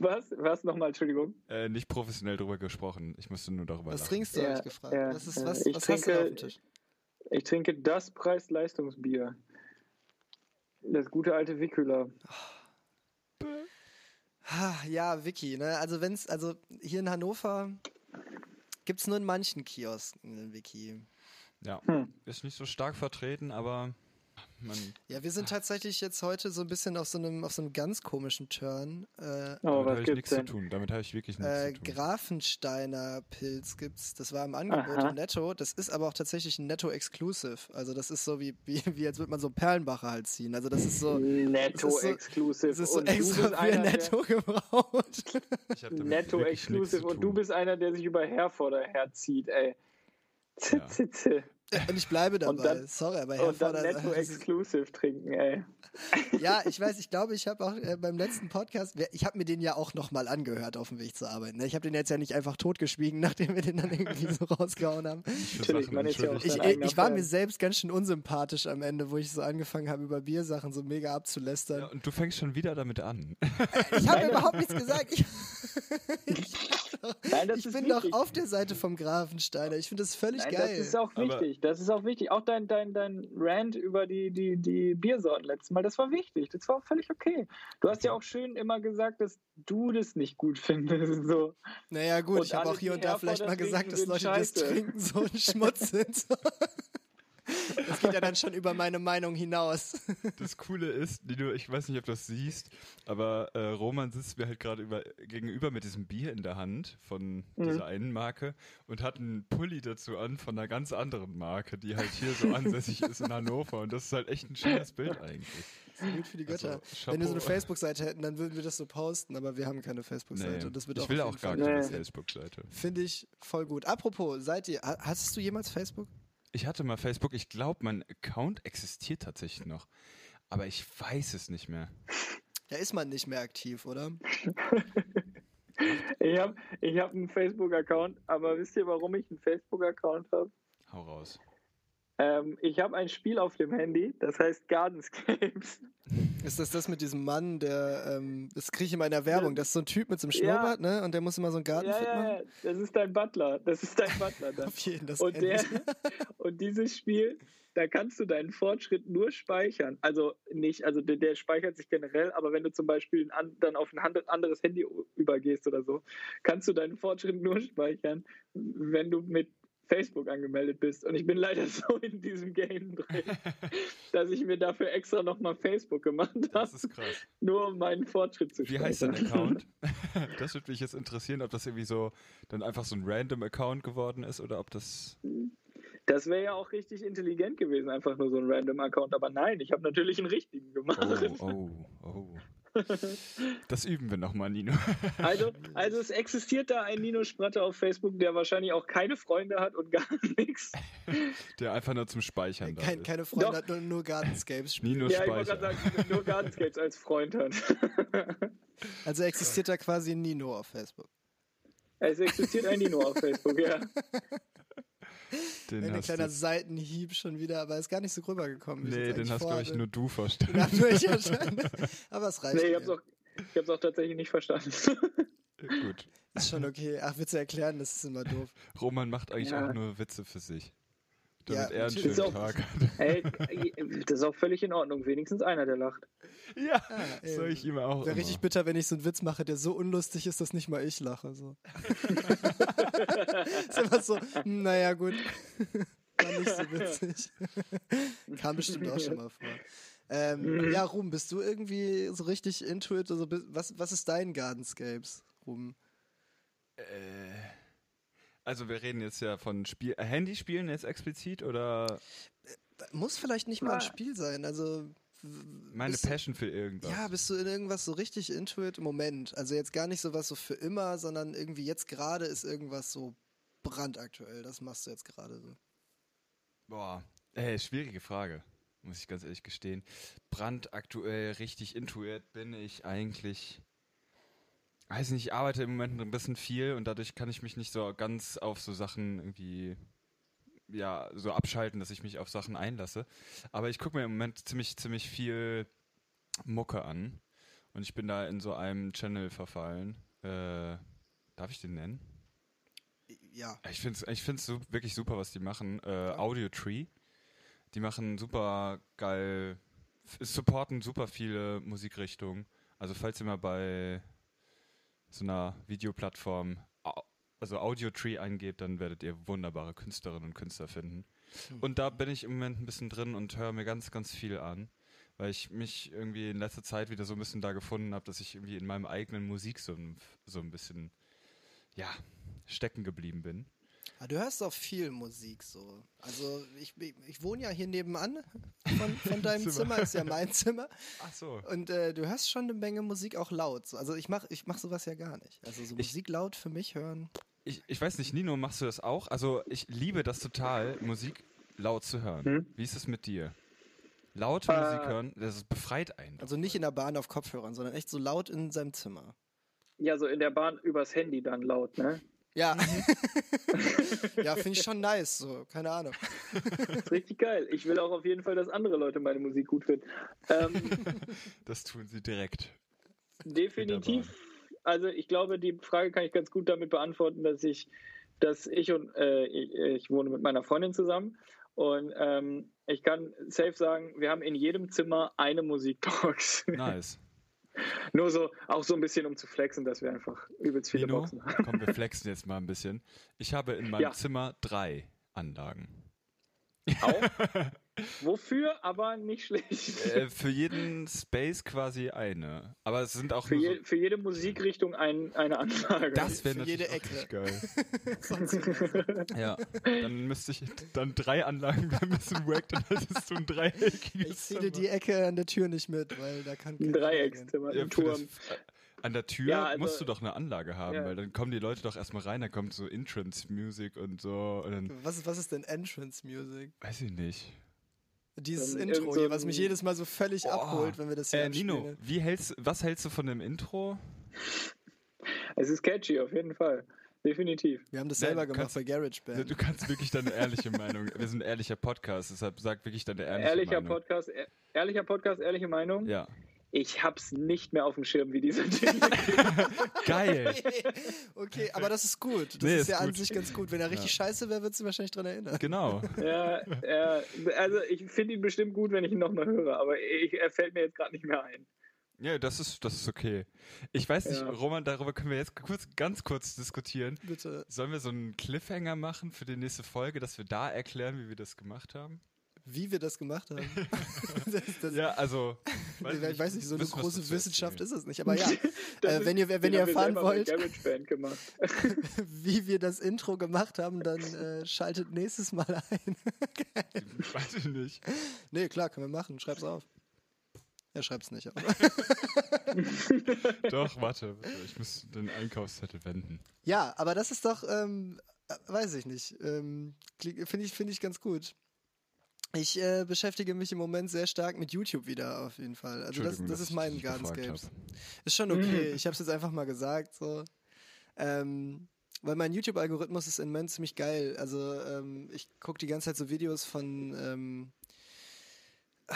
was? Was nochmal, Entschuldigung? äh, nicht professionell drüber gesprochen. Ich musste nur darüber Was lachen. trinkst du, Ja, hab ich gefragt. ja, was ist, was, Ich was hast du da auf dem trinke- Tisch? Ich trinke das Preis-Leistungsbier. Das gute alte Wickhüler. Ha, ja, Wiki, ne? Also wenn's, also hier in Hannover gibt's nur in manchen Kiosken Wiki. Ja, Hm. ist nicht so stark vertreten, aber man. Ja, wir sind tatsächlich jetzt heute so ein bisschen auf so einem, auf so einem ganz komischen Turn. Äh, Oh, damit was habe ich gibt's nichts zu denn? tun. Damit habe ich wirklich nichts äh, zu tun. Grafensteiner Pilz gibt's. Das war im Angebot Aha. im Netto. Das ist aber auch tatsächlich ein Netto-Exclusive. Also das ist so wie, wie, wie als würde man so Perlenbacher halt ziehen. Also das ist so, Netto das ist so- Exclusive. das ist so und du extra bist für einer, der- Netto gebraut. Ich hab damit Netto wirklich nichts Exclusive zu und du bist einer, der sich über Herforder herzieht, ey. Ja. Und ich bleibe dabei. Und dann- Sorry, aber Und dann. Netto Exclusive trinken, ey. Ja, ich weiß, ich glaube, ich habe auch äh, beim letzten Podcast, ich habe mir den ja auch nochmal angehört auf dem Weg zur Arbeit. Ne? Ich habe den jetzt ja nicht einfach totgeschwiegen, nachdem wir den dann irgendwie so rausgehauen haben. Natürlich, man ist ja auch. Ich, eigener ich war mir selbst ganz schön unsympathisch am Ende, wo ich so angefangen habe, über Biersachen so mega abzulästern. Ja, und du fängst schon wieder damit an. Ich habe überhaupt nichts gesagt. Ich, Nein, das ich ist bin wichtig. doch auf der Seite vom Grafensteiner. Ich finde das völlig Nein, geil. das ist auch Aber- wichtig. Das ist auch wichtig. Auch dein, dein, dein Rant über die, die, die Biersorten letztes Mal, das war wichtig. Das war auch völlig okay. Du hast ja auch schön immer gesagt, dass du das nicht gut findest. So. naja, gut, Und ich habe auch hier und da vielleicht mal gesagt, dass Leute, die das trinken, so ein Schmutz sind. Das geht ja dann schon über meine Meinung hinaus. Das Coole ist, Nino, ich weiß nicht, ob du das siehst, aber äh, Roman sitzt mir halt gerade über, gegenüber mit diesem Bier in der Hand von Mhm. dieser einen Marke und hat einen Pulli dazu an von einer ganz anderen Marke, die halt hier so ansässig ist in Hannover. Und das ist halt echt ein schönes Bild eigentlich. Das ist gut für die Götter. Also, Wenn wir so eine. Facebook-Seite hätten, dann würden wir das so posten, aber wir haben keine Facebook-Seite. Nee, und das wird ich auch will auf auch gar Fall- keine Nee. Facebook-Seite. Finde ich voll gut. Apropos, seid ihr, ha- hattest du jemals Facebook? Ich hatte mal Facebook, ich glaube, mein Account existiert tatsächlich noch. Aber ich weiß es nicht mehr. Da ist man nicht mehr aktiv, oder? Ich habe ich hab einen Facebook-Account, aber wisst ihr, warum ich einen Facebook-Account habe? Hau raus. Ähm, ich habe ein Spiel auf dem Handy, das heißt Gardenscapes. Ist das das mit diesem Mann, der, ähm, das kriege ich immer in der Werbung, das ist so ein Typ mit so einem Ja. Schnurrbart, ne? Und der muss immer so einen Garten Ja, ja, machen. ja, das ist dein Butler. Das ist dein Butler dann. Auf jeden, das Und, der, und dieses Spiel, da kannst du deinen Fortschritt nur speichern. Also nicht, also der, der speichert sich generell, aber wenn du zum Beispiel an, dann auf ein anderes Handy übergehst oder so, kannst du deinen Fortschritt nur speichern, wenn du mit Facebook angemeldet bist. Und ich bin leider so in diesem Game drin, dass ich mir dafür extra nochmal Facebook gemacht Das habe, ist krass. nur um meinen Fortschritt zu Wie speichern. heißt dein Account? Das würde mich jetzt interessieren, ob das irgendwie so dann einfach so ein random Account geworden ist oder ob das. Das wäre ja auch richtig intelligent gewesen, einfach nur so ein random Account. Aber nein, ich habe natürlich einen richtigen gemacht. Oh, oh, oh. Das üben wir nochmal, Nino. Also, also es existiert da ein Nino Spratte auf Facebook, der wahrscheinlich auch keine Freunde hat und gar nichts. Der einfach nur zum Speichern da Kein, ist. keine Freunde, Doch. hat nur, nur Gardenscapes spielt. Nino ja, ich wollte Speicher. gerade sagen, nur Gardenscapes als Freund hat. Also existiert da quasi ein Nino auf Facebook. es existiert ein Nino auf Facebook, ja. Den Ein kleiner du. Seitenhieb schon wieder, aber ist gar nicht so rübergekommen. Nee, den hast, glaube ich, nur du verstanden. Aber es reicht. Nee, ich hab's auch, ich hab's auch tatsächlich nicht verstanden. Gut. Ist schon okay. Ach, Witze erklären, das ist immer doof. Roman macht eigentlich Ja. auch nur Witze für sich. Ja, Damit er einen schönen Ist auch- Tag hat. Ey, das ist auch völlig in Ordnung. Wenigstens einer, der lacht. Ja, ey, soll ich ihm auch. Wäre richtig bitter, wenn ich so einen Witz mache, der so unlustig ist, dass nicht mal ich lache. So. ist immer so, hm, naja, gut. War nicht so witzig. Kam bestimmt auch schon mal vor. Ähm, ja, Ruben, bist du irgendwie so richtig into it? Also, was, was ist dein Gardenscapes, Ruben? Äh, Also wir reden jetzt ja von Spiel äh, Handyspielen jetzt explizit oder Muss vielleicht nicht mal ein Ah. Spiel sein. Also meine bist du- Passion für irgendwas? Ja, bist du in irgendwas so richtig into it im Moment? Also jetzt gar nicht sowas so für immer, sondern irgendwie jetzt gerade ist irgendwas so brandaktuell. Das machst du jetzt gerade so. Boah, ey, schwierige Frage, muss ich ganz ehrlich gestehen. Brandaktuell richtig intuit bin ich eigentlich. Weiß nicht, ich arbeite im Moment ein bisschen viel und dadurch kann ich mich nicht so ganz auf so Sachen irgendwie ja, so abschalten, dass ich mich auf Sachen einlasse. Aber ich gucke mir im Moment ziemlich, ziemlich viel Mucke an. Und ich bin da in so einem Channel verfallen. Äh, darf ich den nennen? Ja. Ich finde es ich find's su wirklich super, was die machen. Äh, Audio Tree. Die machen super geil, supporten super viele Musikrichtungen. Also falls ihr mal bei so einer Videoplattform, also Audio Tree eingebt, dann werdet ihr wunderbare Künstlerinnen und Künstler finden. Und da bin ich im Moment ein bisschen drin und höre mir ganz, ganz viel an, weil ich mich irgendwie in letzter Zeit wieder so ein bisschen da gefunden habe, dass ich irgendwie in meinem eigenen Musik so ein, so ein bisschen, ja, stecken geblieben bin. Ah, Du hörst auch viel Musik so. Also ich, ich, ich wohne ja hier nebenan von, von deinem Zimmer. Zimmer, ist ja mein Zimmer. Ach so. Und äh, du hörst schon eine Menge Musik auch laut. So. Also ich mache ich mach sowas ja gar nicht. Also so Ich- Musik laut für mich hören. Ich, ich weiß nicht, Nino, machst du das auch? Also ich liebe das total, Musik laut zu hören. Hm? Wie ist es mit dir? Laute Äh, Musik hören, das ist- befreit einen. Also nicht in der Bahn auf Kopfhörern, sondern echt so laut in seinem Zimmer. Ja, so in der Bahn übers Handy dann laut, ne? Ja. ja, finde ich schon nice, so, keine Ahnung. Das ist richtig geil. Ich will auch auf jeden Fall, dass andere Leute meine Musik gut finden. Ähm, Das tun sie direkt. definitiv. Also ich glaube, die Frage kann ich ganz gut damit beantworten, dass ich, dass ich und äh, ich, ich wohne mit meiner Freundin zusammen und ähm, ich kann safe sagen, wir haben in jedem Zimmer eine Musikbox. Nice. Nur so, auch so ein bisschen um zu flexen, dass wir einfach übelst viele Nino, Boxen haben. komm, wir flexen jetzt mal ein bisschen. Ich habe in meinem Ja. Zimmer drei Anlagen. Auch. Wofür, aber nicht schlecht. Äh, für jeden Space quasi eine. Aber es sind auch Für, nur je, so, für jede Musikrichtung ein, eine Anlage. Das wäre für natürlich jede Ecke. geil. Ja, dann müsste ich dann drei Anlagen ein bisschen wack, dann hättest du ein dreieckiges ich zähle die Ecke an der Tür nicht mit, weil da kann ein keiner reingehen. Dreieckszimmer, Ja, ein das, Turm. äh, an der Tür Ja, also- musst du doch eine Anlage haben, Ja. weil dann kommen die Leute doch erstmal rein, dann kommt so Entrance Music und so und dann Was, was ist denn Entrance Music? weiß ich nicht. Dieses Dann Intro hier, was mich jedes Mal so völlig Oh. abholt, wenn wir das hier Äh, Nino, wie hältst was hältst du von dem Intro? Es ist catchy, auf jeden Fall. Definitiv. Wir haben das Nein, selber du gemacht kannst- bei GarageBand. Du kannst wirklich deine ehrliche Meinung. Wir sind ein ehrlicher Podcast, deshalb sag wirklich deine ehrliche Ehrlicher Meinung. Podcast, ehr- ehrlicher Podcast, ehrliche Meinung. Ja. Ich hab's nicht mehr auf dem Schirm, wie dieser Ding. Geil. okay, aber das ist gut. Das Nee, ist ist ja an gut. sich ganz gut. Wenn er richtig scheiße wäre, würdest du wahrscheinlich dran erinnern. Genau. ja, ja, also ich finde ihn bestimmt gut, wenn ich ihn nochmal höre, aber ich, er fällt mir jetzt gerade nicht mehr ein. Ja, das ist, das ist okay. Ich weiß nicht, Ja. Roman, darüber können wir jetzt kurz, ganz kurz diskutieren. Bitte. Sollen wir so einen Cliffhanger machen für die nächste Folge, dass wir da erklären, wie wir das gemacht haben? Wie wir das gemacht haben. das, das, Ja, also. ich weiß nicht, so eine wissen, große Wissenschaft ist es nicht. Aber ja, äh, ist- wenn ihr, wenn ihr erfahren wollt, wie wir das Intro gemacht haben, dann äh, schaltet nächstes Mal ein. Weiß ich nicht. nee, klar, können wir machen. Schreib's auf. Er schreibt's nicht. Aber. Doch, warte, ich muss den Einkaufszettel wenden. Ja, aber das ist doch, ähm, äh, weiß ich nicht. Ähm, Finde ich, finde ich ganz gut. Ich äh, beschäftige mich im Moment sehr stark mit YouTube wieder auf jeden Fall. Also das, das ist mein Gardenscapes. Ist schon okay. Ich habe es jetzt einfach mal gesagt. So. Ähm, weil mein YouTube-Algorithmus ist im Moment ziemlich geil. Also ähm, ich gucke die ganze Zeit so Videos von ähm, ah,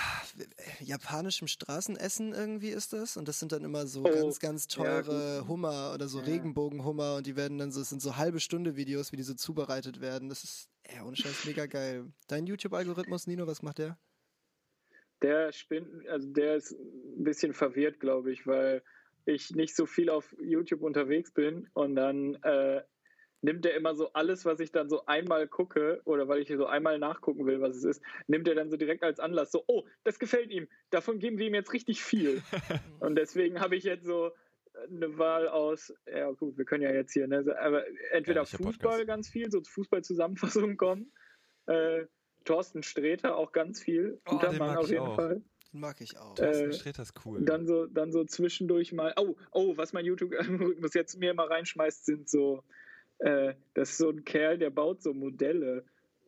japanischem Straßenessen irgendwie ist das. Und das sind dann immer so Oh, ganz, ganz ja, teure Hummer oder so Ja. Regenbogenhummer und die werden dann so, es sind so halbe Stunde Videos, wie die so zubereitet werden. Das ist, ja, ohne Scheiß, mega geil. Dein YouTube-Algorithmus, Nino, was macht der? Der spinnt, also der ist ein bisschen verwirrt, glaube ich, weil ich nicht so viel auf YouTube unterwegs bin und dann äh, nimmt er immer so alles, was ich dann so einmal gucke oder weil ich so einmal nachgucken will, was es ist, nimmt er dann so direkt als Anlass so, oh, das gefällt ihm, davon geben wir ihm jetzt richtig viel. und deswegen habe ich jetzt so eine Wahl aus, ja gut, wir können ja jetzt hier, ne, aber entweder Ehrlicher Fußball Podcast. ganz viel, so Fußball-Zusammenfassungen kommen, äh, Thorsten Sträter auch ganz viel, Oh, guter den Mann mag auf ich jeden auch. Fall. Den mag ich auch. Thorsten Äh, Sträter ist cool. Und dann so, dann so zwischendurch mal, oh, oh, was mein YouTube-Algorithmus jetzt mir mal reinschmeißt, sind so, äh, das ist so ein Kerl, der baut so Modelle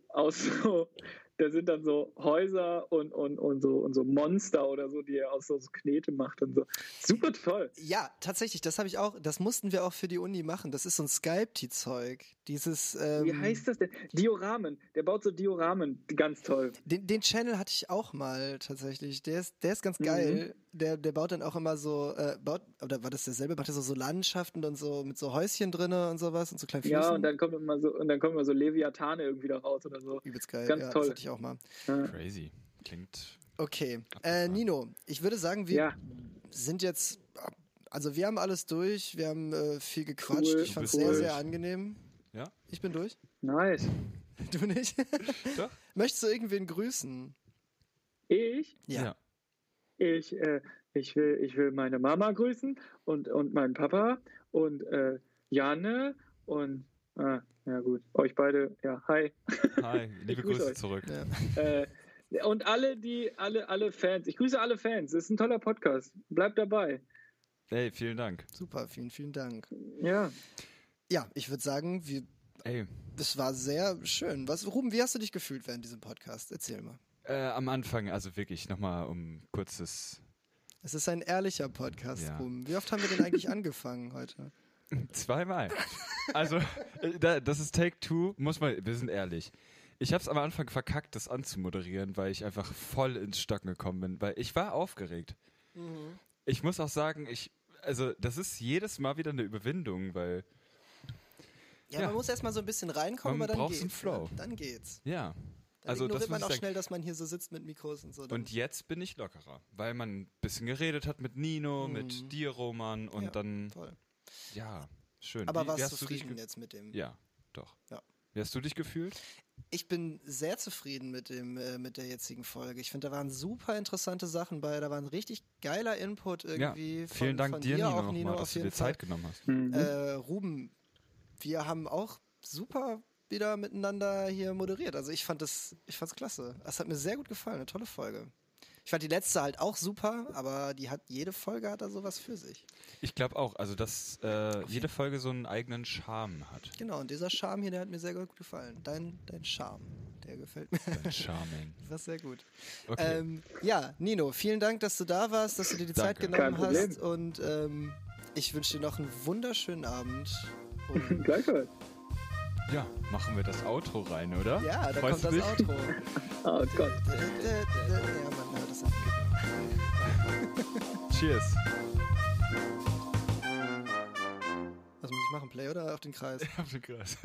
aus so, da sind dann so Häuser und, und, und, so, und so Monster oder so, die er aus so Knete macht und so. Super toll. Ja, tatsächlich, das habe ich auch, das mussten wir auch für die Uni machen. Das ist so ein Skype-Zeug. Dieses, ähm, Wie heißt das denn? Dioramen. Der baut so Dioramen. Ganz toll. Den, den Channel hatte ich auch mal tatsächlich. Der ist, der ist ganz Mhm. Der, der baut dann auch immer so, äh, baut, oder war das derselbe? Macht er so, so Landschaften und so mit so Häuschen drinne und sowas und so kleinen Füßen. Ja, und dann kommt immer so, und dann kommen immer so Leviathane irgendwie da raus oder so. Übelst geil. ganz ja, toll. Das hatte ich auch mal. Ja. Crazy. Klingt. Okay. Äh. Nino, ich würde sagen, wir Ja. sind jetzt, also wir haben alles durch. Wir haben äh, viel gequatscht. Cool. Ich fand es sehr, sehr angenehm. Ja? Ich bin durch. Nice. Du nicht? Doch. Möchtest du irgendwen grüßen? Ich? Ja. Ich, äh, ich, will, ich will meine Mama grüßen und, und meinen Papa und äh, Janne und, ah, ja gut, euch beide, ja, hi. Hi, liebe grüße Grüße euch. zurück. ja. Äh, und alle, die, alle, alle Fans, ich grüße alle Fans, es ist ein toller Podcast, bleibt dabei. Hey, vielen Dank. Super, vielen, vielen Dank. Ja, Ja, ich würde sagen, wir, Ey, es war sehr schön. Was, Ruben, wie hast du dich gefühlt während diesem Podcast? Erzähl mal. Äh, am Anfang, also wirklich nochmal um kurzes Es ist ein ehrlicher Podcast, Ja. Ruben. Wie oft haben wir denn eigentlich angefangen heute? Zweimal. Also, äh, da, das ist Take Two, muss man, wir sind ehrlich. Ich habe es am Anfang verkackt, das anzumoderieren, weil ich einfach voll ins Stocken gekommen bin, weil ich war aufgeregt. Ich muss auch sagen, ich, also das ist jedes Mal wieder eine Überwindung, weil, Ja, Ja. man muss erstmal so ein bisschen reinkommen, Man aber dann braucht geht's. einen Flow. Ne? Dann geht's. ja. Dann Also das man auch sagen. schnell, dass man hier so sitzt mit Mikros und so. Und jetzt bin ich lockerer, weil man ein bisschen geredet hat mit Nino, Mhm. mit dir, Roman, und Ja, dann, Toll. ja, schön. Aber Wie- warst du zufrieden jetzt mit dem? Ja, doch. Ja. Wie hast du dich gefühlt? Ich bin sehr zufrieden mit dem äh, mit der jetzigen Folge. Ich finde, da waren super interessante Sachen bei. Da war ein richtig geiler Input irgendwie. ja, von, vielen Dank von dir, Nino, auch, Nino, nochmal, auf dass du dir Fall. Zeit genommen hast. Mhm. Äh, Ruben, wir haben auch super wieder miteinander hier moderiert. Also ich fand das, ich fand's klasse. Es hat mir sehr gut gefallen, eine tolle Folge. Ich fand die letzte halt auch super, aber die hat jede Folge hat da sowas für sich. Ich glaube auch, also dass äh, jede Folge so einen eigenen Charme hat. Genau, und dieser Charme hier, der hat mir sehr gut gefallen. Dein, dein Charme, der gefällt mir. Ein Charming. Das ist sehr gut. Okay. Ähm, ja, Nino, vielen Dank, dass du da warst, dass du dir die Zeit Danke. genommen Kein Problem. hast. Und ähm, ich wünsche dir noch einen wunderschönen Abend. Und Gleichfalls. Ja, machen wir das Outro rein, oder? ja, da Freust kommt das dich? Outro. Oh Gott. Ja, man hört es. Cheers. Was muss ich machen? Play oder auf den Kreis? Auf den Kreis.